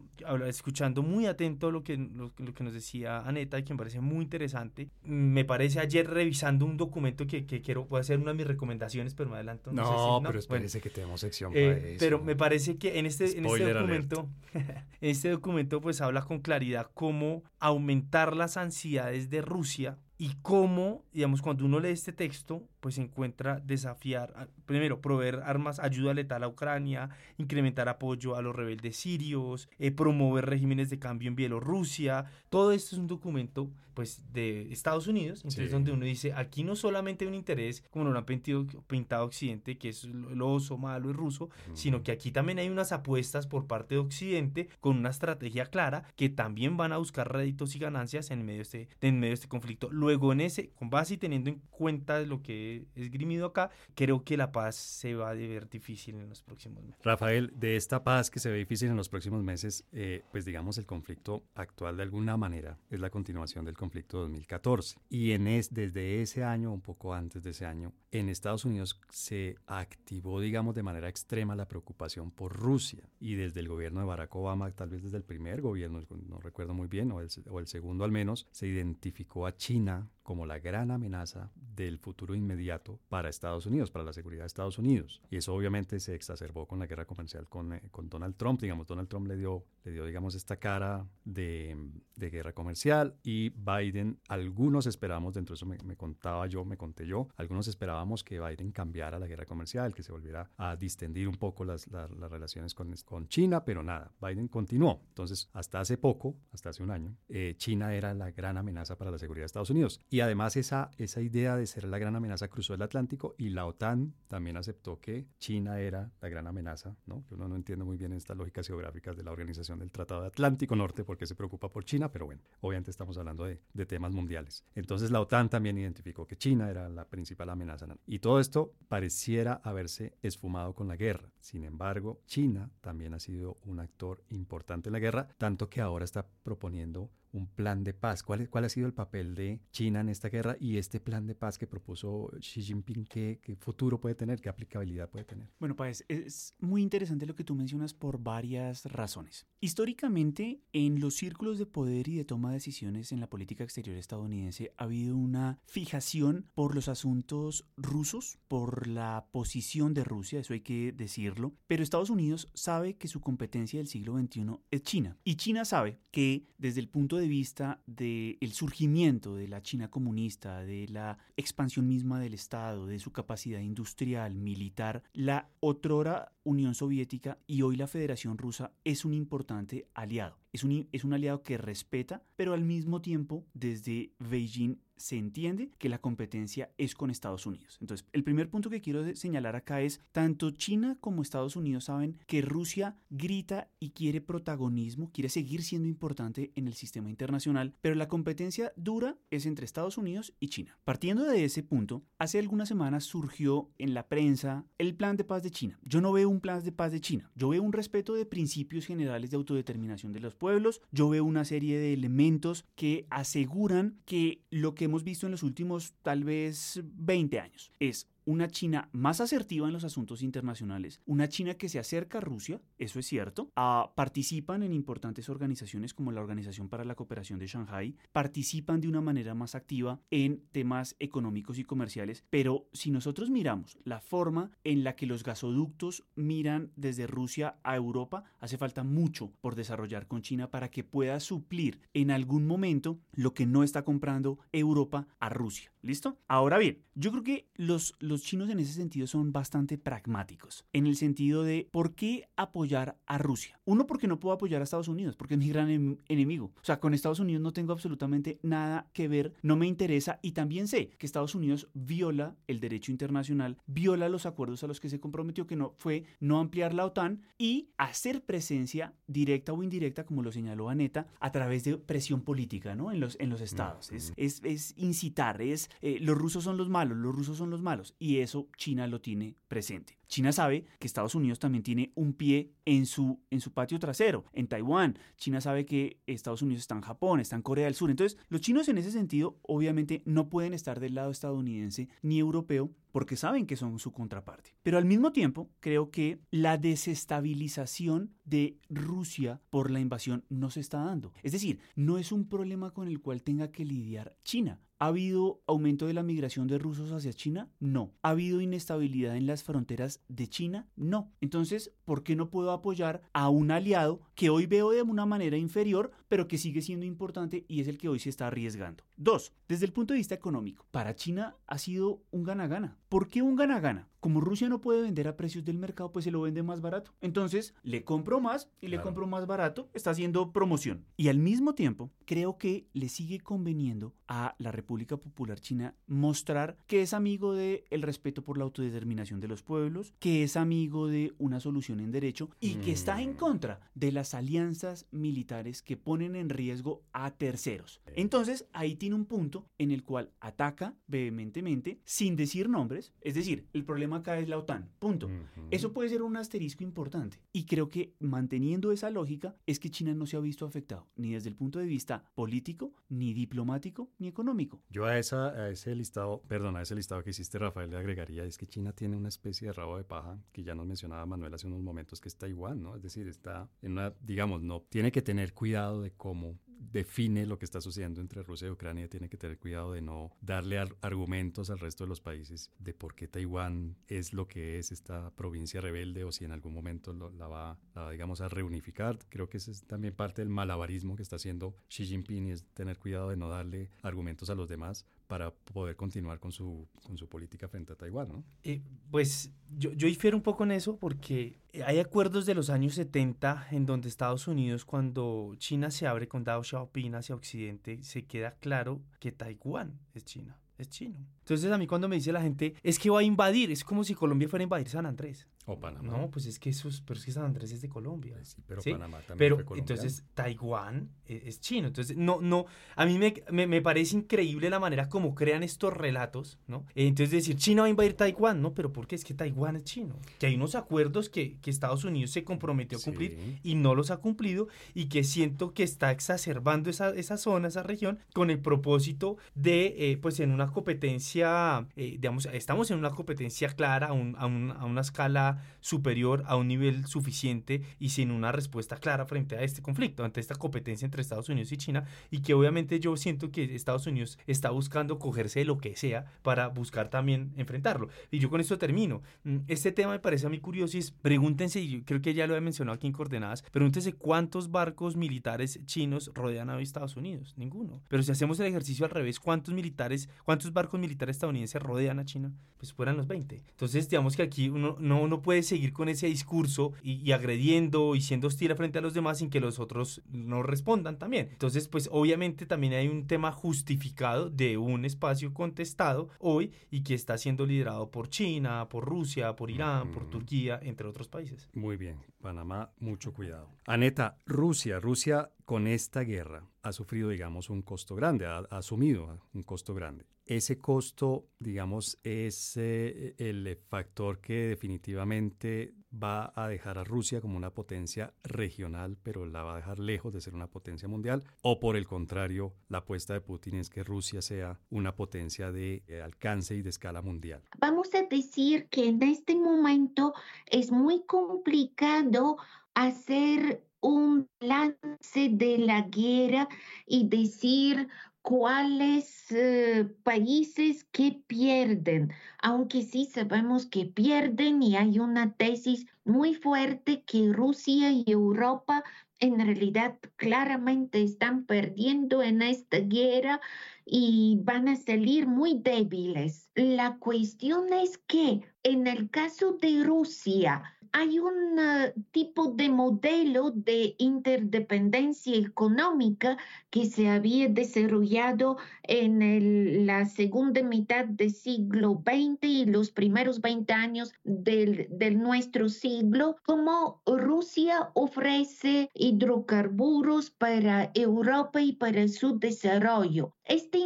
escuchando muy atento lo que, lo, que nos decía Aneta, que me parece muy interesante. Me parece ayer revisando un documento que, que quiero, voy a hacer una de mis recomendaciones, pero me adelanto. No, no, pero espérese que tenemos sección para eh, eso. Pero me parece que en este, en este documento, <laughs> en este documento pues habla con claridad cómo aumentar las ansiedades de Rusia y cómo, digamos, cuando uno lee este texto, pues encuentra desafiar, primero, proveer armas, ayuda letal a Ucrania, incrementar apoyo a los rebeldes sirios, eh, promover regímenes de cambio en Bielorrusia. Todo esto es un documento, pues, de Estados Unidos, entonces donde uno dice, aquí no solamente hay un interés, como lo han pintado, pintado Occidente, que es el oso malo y ruso, sino que aquí también hay unas apuestas por parte de Occidente con una estrategia clara que también van a buscar réditos y ganancias en medio de este, en medio de este conflicto. Luego, en ese, con base y teniendo en cuenta lo que esgrimido acá, creo que la paz se va a ver difícil en los próximos meses. Rafael, de esta paz que se ve difícil en los próximos meses, eh, pues digamos el conflicto actual de alguna manera es la continuación del conflicto 2014. Y en es, desde ese año, un poco antes de ese año, en Estados Unidos se activó, digamos, de manera extrema la preocupación por Rusia. Y desde el gobierno de Barack Obama, tal vez desde el primer gobierno, no recuerdo muy bien, o el, o el segundo al menos, se identificó a China como la gran amenaza del futuro inmediato para Estados Unidos, para la seguridad de Estados Unidos. Y eso obviamente se exacerbó con la guerra comercial con, eh, con Donald Trump. Digamos, Donald Trump le dio, le dio, digamos, esta cara de de guerra comercial y Biden, algunos esperábamos, dentro de eso me, contaba yo, me conté yo, algunos esperábamos que Biden cambiara la guerra comercial, que se volviera a distendir un poco las, las, relaciones con, con, China, pero nada, Biden continuó. Entonces, hasta hace poco, hasta hace un año, eh, China era la gran amenaza para la seguridad de Estados Unidos. Y además esa, esa idea de ser la gran amenaza cruzó el Atlántico y la OTAN también aceptó que China era la gran amenaza, ¿no? Uno no entiende muy bien estas lógicas geográficas de la Organización del Tratado Atlántico Norte porque se preocupa por China, pero bueno, obviamente estamos hablando de, de temas mundiales. Entonces la OTAN también identificó que China era la principal amenaza. Y todo esto pareciera haberse esfumado con la guerra. Sin embargo, China también ha sido un actor importante en la guerra, tanto que ahora está proponiendo un plan de paz. ¿Cuál, ¿Cuál ha sido el papel de China en esta guerra y este plan de paz que propuso Xi Jinping? ¿Qué, qué futuro puede tener? ¿Qué aplicabilidad puede tener? Bueno, pues es muy interesante lo que tú mencionas por varias razones. Históricamente, en los círculos de poder y de toma de decisiones en la política exterior estadounidense ha habido una fijación por los asuntos rusos, por la posición de Rusia, eso hay que decirlo, pero Estados Unidos sabe que su competencia del siglo XXI es China y China sabe que desde el punto de vista del surgimiento de la China comunista, de la expansión misma del Estado, de su capacidad industrial, militar, la otrora Unión Soviética y hoy la Federación Rusa es un importante aliado. Es un, es un aliado que respeta, pero al mismo tiempo desde Beijing se entiende que la competencia es con Estados Unidos. Entonces, el primer punto que quiero señalar acá es, tanto China como Estados Unidos saben que Rusia grita y quiere protagonismo, quiere seguir siendo importante en el sistema internacional, pero la competencia dura es entre Estados Unidos y China. Partiendo de ese punto, hace algunas semanas surgió en la prensa el plan de paz de China. Yo no veo un plan de paz de China, yo veo un respeto de principios generales de autodeterminación de los pueblos, yo veo una serie de elementos que aseguran que lo que hemos visto en los últimos tal vez 20 años. Es una China más asertiva en los asuntos internacionales, una China que se acerca a Rusia, eso es cierto, ah, participan en importantes organizaciones como la Organización para la Cooperación de Shanghai, participan de una manera más activa en temas económicos y comerciales, pero si nosotros miramos la forma en la que los gasoductos miran desde Rusia a Europa, hace falta mucho por desarrollar con China para que pueda suplir en algún momento lo que no está comprando Europa a Rusia. ¿Listo? Ahora bien, yo creo que los, los chinos en ese sentido son bastante pragmáticos, en el sentido de ¿por qué apoyar a Rusia? Uno, porque no puedo apoyar a Estados Unidos, porque es mi gran enemigo. O sea, con Estados Unidos no tengo absolutamente nada que ver, no me interesa y también sé que Estados Unidos viola el derecho internacional, viola los acuerdos a los que se comprometió, que no fue no ampliar la OTAN y hacer presencia directa o indirecta, como lo señaló Aneta, a través de presión política ¿no? en, los, en los estados. es, es, es incitar, es eh, los rusos son los malos, los rusos son los malos, y eso China lo tiene presente. China sabe que Estados Unidos también tiene un pie en su, en su patio trasero, en Taiwán. China sabe que Estados Unidos está en Japón, está en Corea del Sur. Entonces, los chinos en ese sentido obviamente no pueden estar del lado estadounidense ni europeo porque saben que son su contraparte. Pero al mismo tiempo, creo que la desestabilización de Rusia por la invasión no se está dando. Es decir, no es un problema con el cual tenga que lidiar China. ¿Ha habido aumento de la migración de rusos hacia China? No. ¿Ha habido inestabilidad en las fronteras de China? No. Entonces, ¿por qué no puedo apoyar a un aliado que hoy veo de una manera inferior, pero que sigue siendo importante y es el que hoy se está arriesgando? Dos, desde el punto de vista económico, para China ha sido un gana-gana. ¿Por qué un gana-gana? Como Rusia no puede vender a precios del mercado, pues se lo vende más barato. Entonces, le compro más y le compro más barato, está haciendo promoción. Y al mismo tiempo, creo que le sigue conveniendo a la República Popular China mostrar que es amigo del el respeto por la autodeterminación de los pueblos, que es amigo de una solución en derecho y que está en mm. contra de las alianzas militares que ponen en riesgo a terceros. Entonces, ahí tiene un punto en el cual ataca vehementemente sin decir nombres, es decir, el problema acá es la OTAN, punto. Eso puede ser un asterisco importante. Y creo que manteniendo esa lógica es que China no se ha visto afectado, ni desde el punto de vista político, ni diplomático, ni económico. Yo a, esa, a ese listado, perdón, a ese listado que hiciste, Rafael, le agregaría, es que China tiene una especie de rabo de paja, que ya nos mencionaba Manuel hace unos momentos, que está igual, ¿no? Es decir, está en una, digamos, no, tiene que tener cuidado de cómo define lo que está sucediendo entre Rusia y Ucrania tiene que tener cuidado de no darle argumentos al resto de los países de por qué Taiwán es lo que es esta provincia rebelde o si en algún momento la, va, digamos, a reunificar. Creo que ese es también parte del malabarismo que está haciendo Xi Jinping y es tener cuidado de no darle argumentos a los demás para poder continuar con su, con su política frente a Taiwán, ¿no? Eh, pues yo, yo difiero un poco en eso porque hay acuerdos de los años 70 en donde Estados Unidos, cuando China se abre con Dao Xiaoping hacia Occidente, se queda claro que Taiwán es China, es chino. Entonces a mí cuando me dice la gente, es que va a invadir, es como si Colombia fuera a invadir San Andrés. O Panamá. No, pues es que eso, pero es que San Andrés es de Colombia. Pues sí, pero Panamá también pero, Entonces, Taiwán e, es, chino. Entonces, no, no, a mí me, me, parece increíble la manera como crean estos relatos, ¿no? Entonces, decir, China va a invadir Taiwán, ¿no? Pero ¿por qué? Es que Taiwán es chino. Que hay unos acuerdos que, que Estados Unidos se comprometió a cumplir y no los ha cumplido y que siento que está exacerbando esa, esa zona, esa región, con el propósito de, eh, pues, en una competencia, eh, digamos, estamos en una competencia clara, a, a, a una escala superior a un nivel suficiente y sin una respuesta clara frente a este conflicto, ante esta competencia entre Estados Unidos y China y que obviamente yo siento que Estados Unidos está buscando cogerse de lo que sea para buscar también enfrentarlo. Y yo con esto termino. Mm, este tema me parece a mí curioso es, pregúntense, y creo que ya lo he mencionado aquí en Coordenadas, pregúntense cuántos barcos militares chinos rodean a Estados Unidos. Ninguno. Pero si hacemos el ejercicio al revés, ¿cuántos militares, cuántos barcos militares estadounidenses rodean a China? Pues fueran los 20. Entonces, digamos que aquí uno no, uno puede seguir con ese discurso y, agrediendo y siendo hostil frente a los demás sin que los otros no respondan también. Entonces, pues obviamente también hay un tema justificado de un espacio contestado hoy y que está siendo liderado por China, por Rusia, por Irán, por Turquía, entre otros países. Muy bien, Panamá, mucho cuidado. Aneta, Rusia, Rusia con esta guerra ha sufrido, digamos, un costo grande, ha, asumido un costo grande. Ese costo, digamos, es eh, el factor que definitivamente va a dejar a Rusia como una potencia regional, pero la va a dejar lejos de ser una potencia mundial, o por el contrario, la apuesta de Putin es que Rusia sea una potencia de eh, alcance y de escala mundial. Vamos a decir que en este momento es muy complicado hacer un lance de la guerra y decir cuáles eh, países que pierden, aunque sí sabemos que pierden y hay una tesis muy fuerte que Rusia y Europa en realidad claramente están perdiendo en esta guerra y van a salir muy débiles. La cuestión es que en el caso de Rusia, hay un ah, tipo de modelo de interdependencia económica que se había desarrollado en la segunda mitad del siglo XX y los primeros 20 años del, nuestro siglo, como Rusia ofrece hidrocarburos para Europa y para su desarrollo. Esta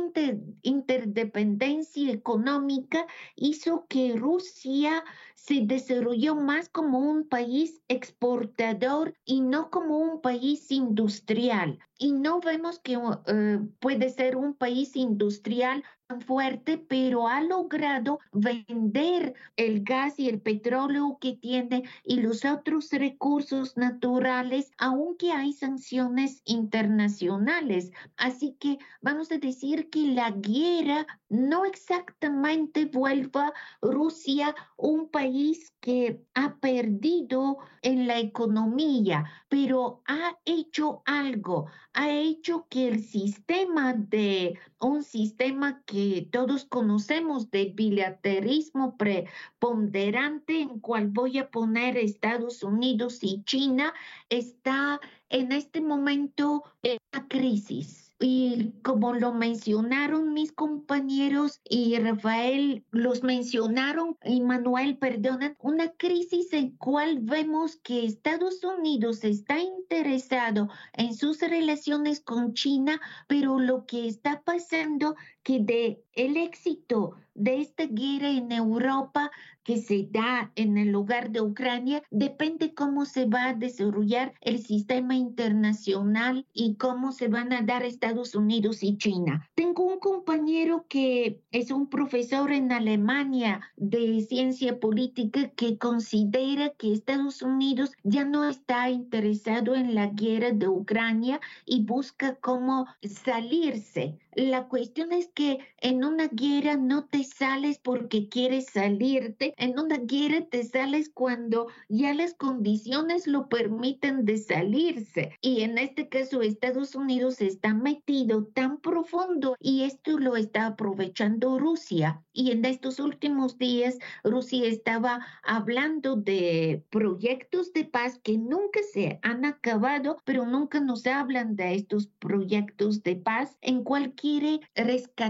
interdependencia económica hizo que Rusia se desarrolló más como un país exportador y no como un país industrial. Y no vemos que eh, puede ser un país industrial fuerte, pero ha logrado vender el gas y el petróleo que tiene y los otros recursos naturales, aunque hay sanciones internacionales. Así que vamos a decir que la guerra no exactamente vuelva Rusia un país que ha perdido en la economía, pero ha hecho algo, ha hecho que el sistema de un sistema que todos conocemos de bilaterismo preponderante en cual voy a poner Estados Unidos y China está en este momento en una crisis. Y como lo mencionaron mis compañeros y Rafael los mencionaron y Manuel, perdonan, una crisis en cual vemos que Estados Unidos está interesado en sus relaciones con China, pero lo que está pasando que de el éxito de esta guerra en Europa que se da en el lugar de Ucrania, depende cómo se va a desarrollar el sistema internacional y cómo se van a dar Estados Unidos y China. Tengo un compañero que es un profesor en Alemania de ciencia política que considera que Estados Unidos ya no está interesado en la guerra de Ucrania y busca cómo salirse. La cuestión es que en una guerra no te sales porque quieres salirte, en una guerra te sales cuando ya las condiciones lo permiten de salirse. Y en este caso Estados Unidos está metido tan profundo y esto lo está aprovechando Rusia. Y en estos últimos días Rusia estaba hablando de proyectos de paz que nunca se han acabado, pero nunca nos hablan de estos proyectos de paz en cual quiere rescatar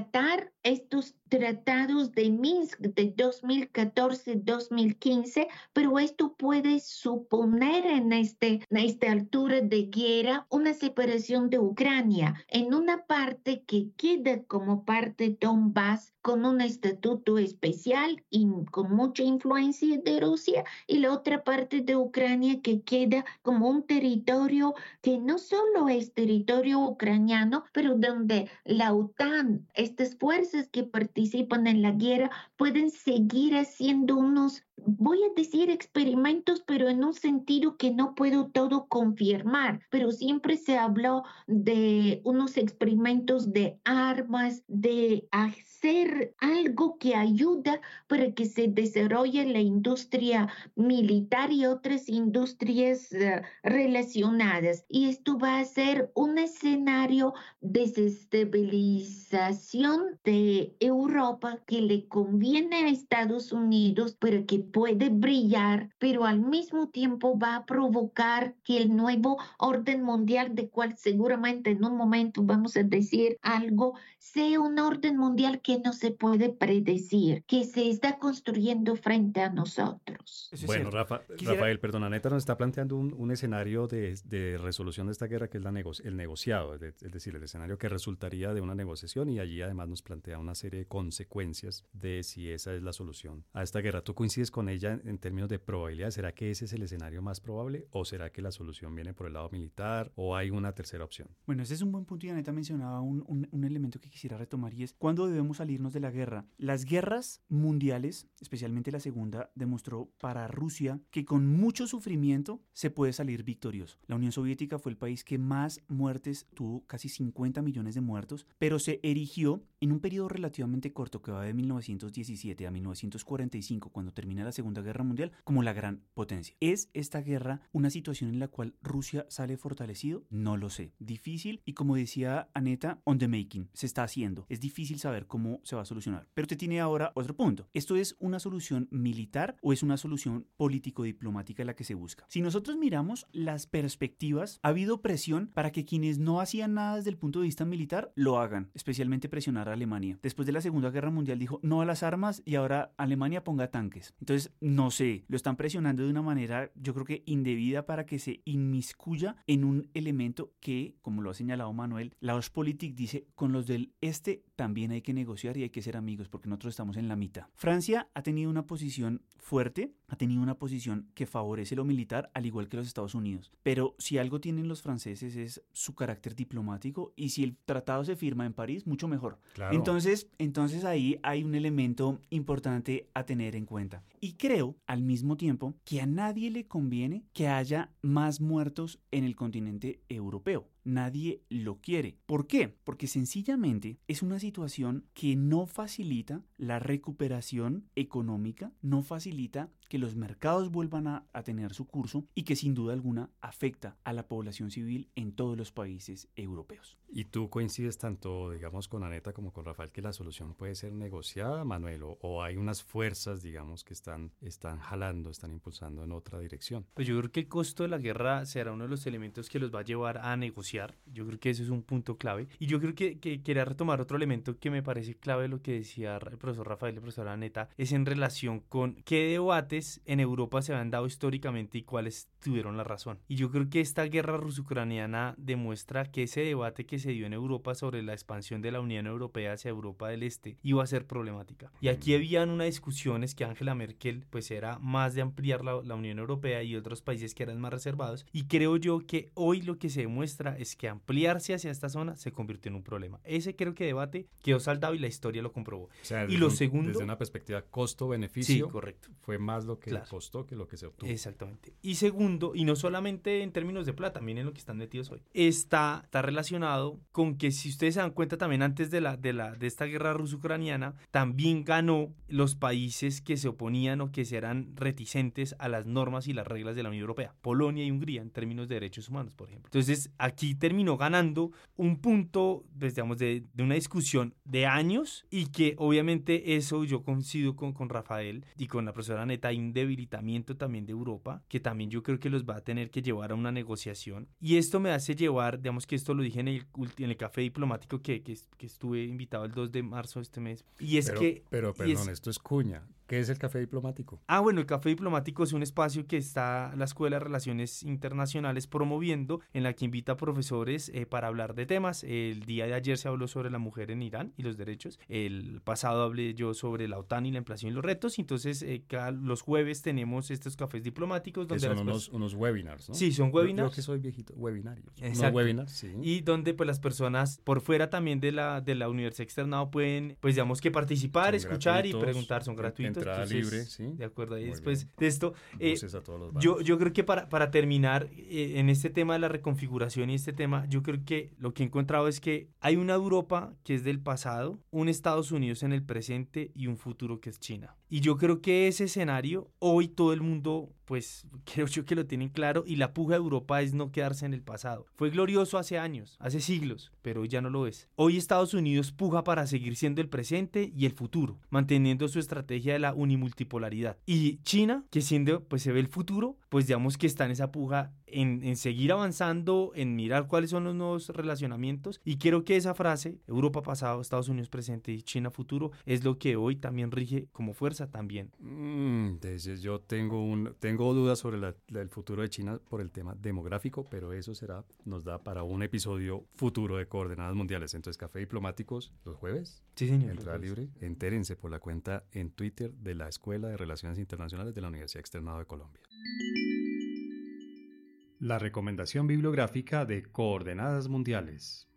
estos tratados de Minsk de 2014-2015, pero esto puede suponer en, este, en esta altura de guerra una separación de Ucrania. En una parte que queda como parte de Donbass con un estatuto especial y con mucha influencia de Rusia y la otra parte de Ucrania que queda como un territorio que no solo es territorio ucraniano, pero donde la OTAN, estas fuerzas que participan en la guerra, pueden seguir haciendo unos voy a decir experimentos, pero en un sentido que no puedo todo confirmar, pero siempre se habló de unos experimentos de armas, de hacer algo que ayuda para que se desarrolle la industria militar y otras industrias eh, relacionadas. Y esto va a ser un escenario de desestabilización de Europa que le conviene a Estados Unidos para que puede brillar, pero al mismo tiempo va a provocar que el nuevo orden mundial, de cual seguramente en un momento vamos a decir algo, sea un orden mundial que no se puede predecir, que se está construyendo frente a nosotros. Bueno, Rafa, Rafael, perdón, Aneta nos está planteando un, escenario de, de, resolución de esta guerra que es la el negociado, es decir, el escenario que resultaría de una negociación y allí además nos plantea una serie de consecuencias de si esa es la solución a esta guerra. ¿Tú coincides con con ella en términos de probabilidad? ¿Será que ese es el escenario más probable o será que la solución viene por el lado militar o hay una tercera opción? Bueno, ese es un buen punto y Aneta mencionaba un, un, elemento que quisiera retomar y es cuándo debemos salirnos de la guerra. Las guerras mundiales, especialmente la segunda, demostró para Rusia que con mucho sufrimiento se puede salir victorioso. La Unión Soviética fue el país que más muertes tuvo, casi 50 millones de muertos, pero se erigió en un periodo relativamente corto que va de 1917 a 1945, cuando termina la Segunda Guerra Mundial como la gran potencia. ¿Es esta guerra una situación en la cual Rusia sale fortalecido? No lo sé. Difícil y como decía Aneta, on the making, se está haciendo. Es difícil saber cómo se va a solucionar. Pero te tiene ahora otro punto. ¿Esto es una solución militar o es una solución político-diplomática la que se busca? Si nosotros miramos las perspectivas, ha habido presión para que quienes no hacían nada desde el punto de vista militar lo hagan, especialmente presionar a Alemania. Después de la Segunda Guerra Mundial dijo no a las armas y ahora Alemania ponga tanques. Entonces no sé, lo están presionando de una manera, yo creo que indebida para que se inmiscuya en un elemento que, como lo ha señalado Manuel, la Ostpolitik dice, con los del este también hay que negociar y hay que ser amigos porque nosotros estamos en la mitad. Francia ha tenido una posición fuerte, ha tenido una posición que favorece lo militar al igual que los Estados Unidos, pero si algo tienen los franceses es su carácter diplomático y si el tratado se firma en París, mucho mejor. Entonces, entonces ahí hay un elemento importante a tener en cuenta. Y creo, al mismo tiempo, que a nadie le conviene que haya más muertos en el continente europeo nadie lo quiere. ¿Por qué? Porque sencillamente es una situación que no facilita la recuperación económica, no facilita que los mercados vuelvan a, tener su curso y que sin duda alguna afecta a la población civil en todos los países europeos. ¿Y tú coincides tanto, digamos, con Aneta como con Rafael que la solución puede ser negociada, Manuel, o, hay unas fuerzas, digamos, que están, están jalando, están impulsando en otra dirección? Pues yo creo que el costo de la guerra será uno de los elementos que los va a llevar a negociar negociar. Yo creo que eso es un punto clave. Y yo creo que, que quería retomar otro elemento que me parece clave lo que decía el profesor Rafael y el profesor Aneta, es en relación con qué debates en Europa se han dado históricamente y cuáles tuvieron la razón. Y yo creo que esta guerra ruso-ucraniana demuestra que ese debate que se dio en Europa sobre la expansión de la Unión Europea hacia Europa del Este iba a ser problemática. Y aquí habían unas discusiones que Angela Merkel pues era más de ampliar la, la Unión Europea y otros países que eran más reservados. Y creo yo que hoy lo que se demuestra es que ampliarse hacia esta zona se convirtió en un problema. Ese creo que debate quedó saldado y la historia lo comprobó. y lo segundo... Desde una perspectiva costo-beneficio, sí, correcto. fue más lo que costó que lo que se obtuvo. Exactamente. Y segundo, y no solamente en términos de plata, miren lo que están metidos hoy, está, está relacionado con que si ustedes se dan cuenta también antes de, la, de, la, de esta guerra ruso-ucraniana, también ganó los países que se oponían o que eran reticentes a las normas y las reglas de la Unión Europea, Polonia y Hungría en términos de derechos humanos, por ejemplo. Entonces, aquí terminó ganando un punto, pues, digamos, de, de una discusión de años y que obviamente eso yo coincido con, con Rafael y con la profesora Neta, hay un debilitamiento también de Europa, que también yo creo que los va a tener que llevar a una negociación. Y esto me hace llevar, digamos que esto lo dije en el, en el café diplomático que, que, estuve invitado el 2 de marzo de este mes. Y es que... Pero, perdón, esto es cuña. ¿Qué es el Café Diplomático? Ah, bueno, el Café Diplomático es un espacio que está la Escuela de Relaciones Internacionales promoviendo, en la que invita a profesores eh, para hablar de temas. El día de ayer se habló sobre la mujer en Irán y los derechos. El pasado hablé yo sobre la OTAN y la inflación y los retos. Entonces, eh, cada, los jueves tenemos estos cafés diplomáticos. Donde son unos, unos, webinars, ¿no? Sí, son webinars. Yo, que soy viejito, webinarios. Exacto. webinars, sí. Y donde pues las personas por fuera también de la, de la universidad externada pueden, pues digamos que participar, escuchar y preguntar. Son gratuitos. Entrada libre, sí. De acuerdo, y después de esto, eh, yo, yo creo que para, para terminar eh, en este tema de la reconfiguración y este tema, yo creo que lo que he encontrado es que hay una Europa que es del pasado, un Estados Unidos en el presente y un futuro que es China. Y yo creo que ese escenario, hoy todo el mundo, pues <laughs> creo yo que lo tienen claro y la puja de Europa es no quedarse en el pasado. Fue glorioso hace años, hace siglos, pero hoy ya no lo es. Hoy Estados Unidos puja para seguir siendo el presente y el futuro, manteniendo su estrategia de la unimultipolaridad. Y China, que siendo, pues se ve el futuro, pues digamos que está en esa puja en, seguir avanzando, en mirar cuáles son los nuevos relacionamientos. Y quiero que esa frase, Europa pasado, Estados Unidos presente y China futuro, es lo que hoy también rige como fuerza también. Mm, yo tengo, un, tengo dudas sobre el futuro de China por el tema demográfico, pero eso será, nos da para un episodio futuro de Coordenadas Mundiales. Entonces, Café Diplomáticos los jueves. Sí, señor. Entrada libre. Entérense por la cuenta en Twitter de la Escuela de Relaciones Internacionales de la Universidad Externado de Colombia. La recomendación bibliográfica de Coordenadas Mundiales.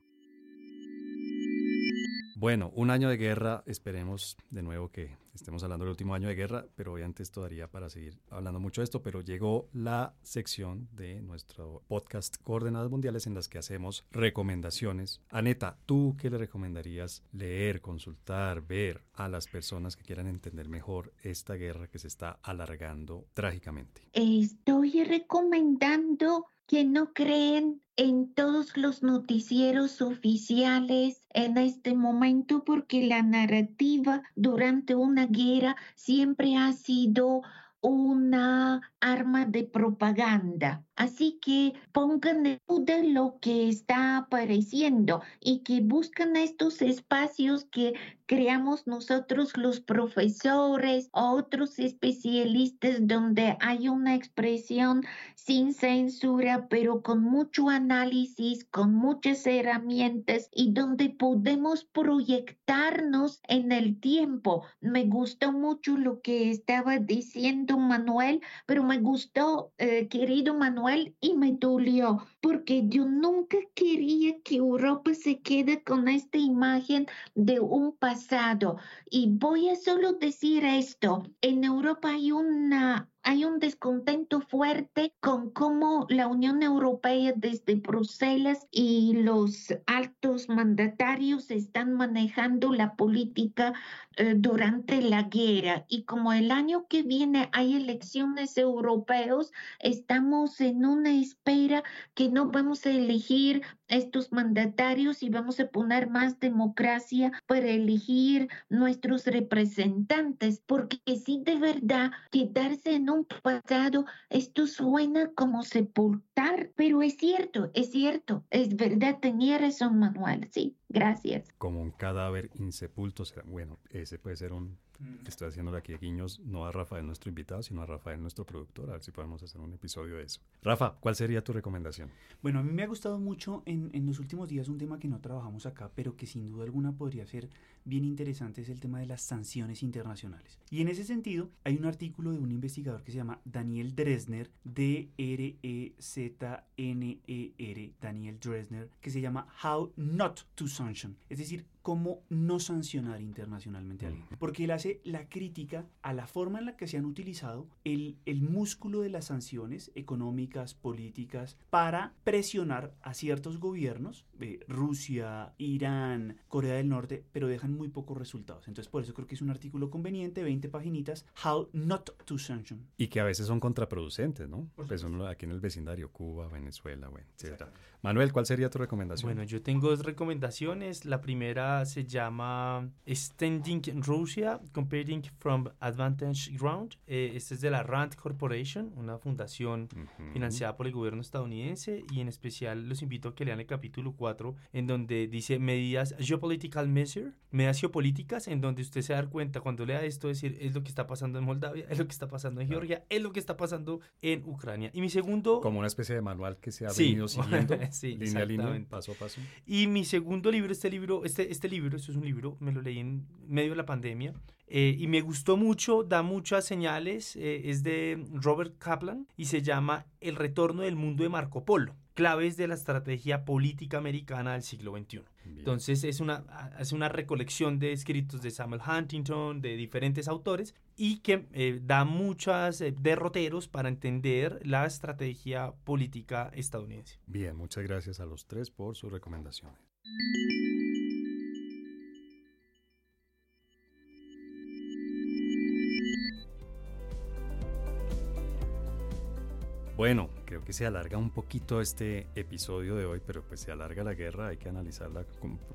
Bueno, un año de guerra, esperemos de nuevo que estemos hablando del último año de guerra, pero obviamente esto daría para seguir hablando mucho de esto, pero llegó la sección de nuestro podcast Coordenadas Mundiales en las que hacemos recomendaciones. Aneta, ¿tú qué le recomendarías leer, consultar, ver a las personas que quieran entender mejor esta guerra que se está alargando trágicamente? Estoy recomendando que no creen en todos los noticieros oficiales en este momento porque la narrativa durante una guerra siempre ha sido una arma de propaganda. Así que pongan en duda lo que está apareciendo y que buscan estos espacios que creamos nosotros los profesores, otros especialistas donde hay una expresión sin censura, pero con mucho análisis, con muchas herramientas y donde podemos proyectarnos en el tiempo. Me gustó mucho lo que estaba diciendo Manuel, pero me gustó, eh, querido Manuel, y me dolió, porque yo nunca quería que Europa se quede con esta imagen de un pasado. Y voy a solo decir esto, en Europa hay una hay un descontento fuerte con cómo la Unión Europea desde Bruselas y los altos mandatarios están manejando la política eh, durante la guerra. Y como el año que viene hay elecciones europeos, estamos en una espera que no vamos a elegir estos mandatarios y vamos a poner más democracia para elegir nuestros representantes, porque si de verdad quedarse en un pasado, esto suena como sepultar, pero es cierto, es cierto, es verdad, tenía razón Manuel, sí, gracias. Como un cadáver insepulto, bueno, ese puede ser un Estoy haciéndole aquí guiños no a Rafael, nuestro invitado, sino a Rafael, nuestro productor, a ver si podemos hacer un episodio de eso. Rafa, ¿cuál sería tu recomendación? Bueno, a mí me ha gustado mucho en, en los últimos días un tema que no trabajamos acá, pero que sin duda alguna podría ser bien interesante, es el tema de las sanciones internacionales. Y en ese sentido, hay un artículo de un investigador que se llama Daniel Dresner, D-R-E-Z-N-E-R, Daniel Dresner, que se llama How Not to Sanction, es decir, cómo no sancionar internacionalmente a alguien. Porque él hace la crítica a la forma en la que se han utilizado el, el músculo de las sanciones económicas, políticas, para presionar a ciertos gobiernos, eh, Rusia, Irán, Corea del Norte, pero dejan muy pocos resultados. Entonces, por eso creo que es un artículo conveniente, 20 paginitas, How Not to Sanction. Y que a veces son contraproducentes, ¿no? Pues aquí en el vecindario, Cuba, Venezuela, bueno, etc. Manuel, ¿cuál sería tu recomendación? Bueno, yo tengo dos recomendaciones. La primera se llama Standing Russia, Comparing from Advantage Ground. Eh, este es de la RAND Corporation, una fundación financiada por el gobierno estadounidense. Y en especial los invito a que lean el capítulo 4, en donde dice medidas geopolitical measure, medidas geopolíticas, en donde usted se da cuenta cuando lea esto, decir, es lo que está pasando en Moldavia, es lo que está pasando en Georgia, es lo que está pasando en Ucrania. Y mi segundo... Como una especie de manual que se ha venido siguiendo. <laughs> sí, línea a línea, paso a paso. Y mi segundo libro, este libro, este, este libro, esto es un libro, me lo leí en medio de la pandemia. Eh, y me gustó mucho, da muchas señales, eh, es de Robert Kaplan y se llama El retorno del mundo de Marco Polo, claves de la estrategia política americana del siglo XXI. Entonces es una, es una recolección de escritos de Samuel Huntington, de diferentes autores, y que eh, da muchos derroteros para entender la estrategia política estadounidense. Bien, muchas gracias a los tres por sus recomendaciones. Bueno, creo que se alarga un poquito este episodio de hoy, pero pues se alarga la guerra, hay que analizarla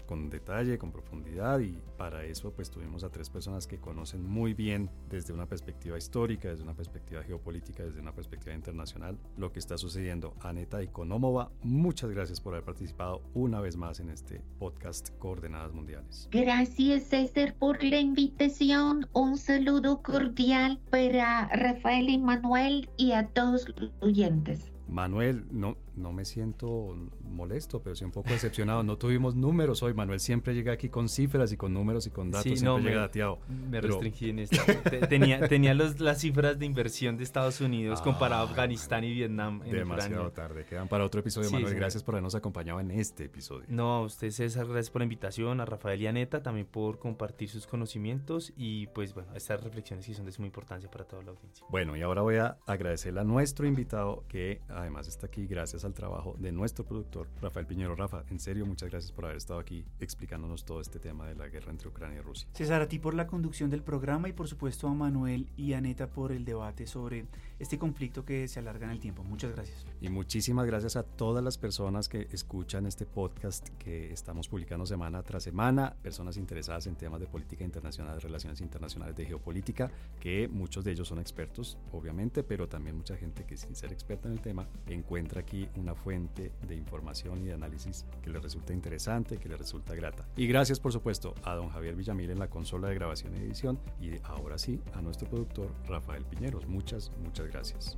con, detalle, con profundidad y para eso pues tuvimos a tres personas que conocen muy bien desde una perspectiva histórica, desde una perspectiva geopolítica, desde una perspectiva internacional lo que está sucediendo. Aneta Económova, muchas gracias por haber participado una vez más en este podcast Coordenadas Mundiales. Gracias César por la invitación, un saludo cordial para Rafael y Manuel y a todos los oyentes. Manuel, no, no me siento molesto, pero sí un poco decepcionado. No tuvimos números hoy. Manuel siempre llega aquí con cifras y con números y con datos. Sí, siempre llega dateado. Me restringí en esta. tenía tenía los, las cifras de inversión de Estados Unidos comparado a ah, Afganistán y Vietnam. En demasiado tarde. Quedan para otro episodio, Manuel. Gracias por habernos acompañado en este episodio. No, a usted César, gracias por la invitación. A Rafael y a Neta también por compartir sus conocimientos y pues bueno, estas reflexiones que son de suma importancia para toda la audiencia. Bueno, y ahora voy a agradecerle a nuestro invitado que además está aquí gracias al trabajo de nuestro productor Rafael Piñero. Rafa, en serio, muchas gracias por haber estado aquí explicándonos todo este tema de la guerra entre Ucrania y Rusia. César, a ti por la conducción del programa y por supuesto a Manuel y a Neta por el debate sobre este conflicto que se alarga en el tiempo. Muchas gracias. Y muchísimas gracias a todas las personas que escuchan este podcast que estamos publicando semana tras semana, personas interesadas en temas de política internacional, relaciones internacionales, de geopolítica, que muchos de ellos son expertos, obviamente, pero también mucha gente que sin ser experta en el tema encuentra aquí una fuente de información y de análisis que les resulta interesante, que les resulta grata. Y gracias, por supuesto, a don Javier Villamil en la consola de grabación y edición y ahora sí a nuestro productor Rafael Piñeros. Muchas, muchas gracias.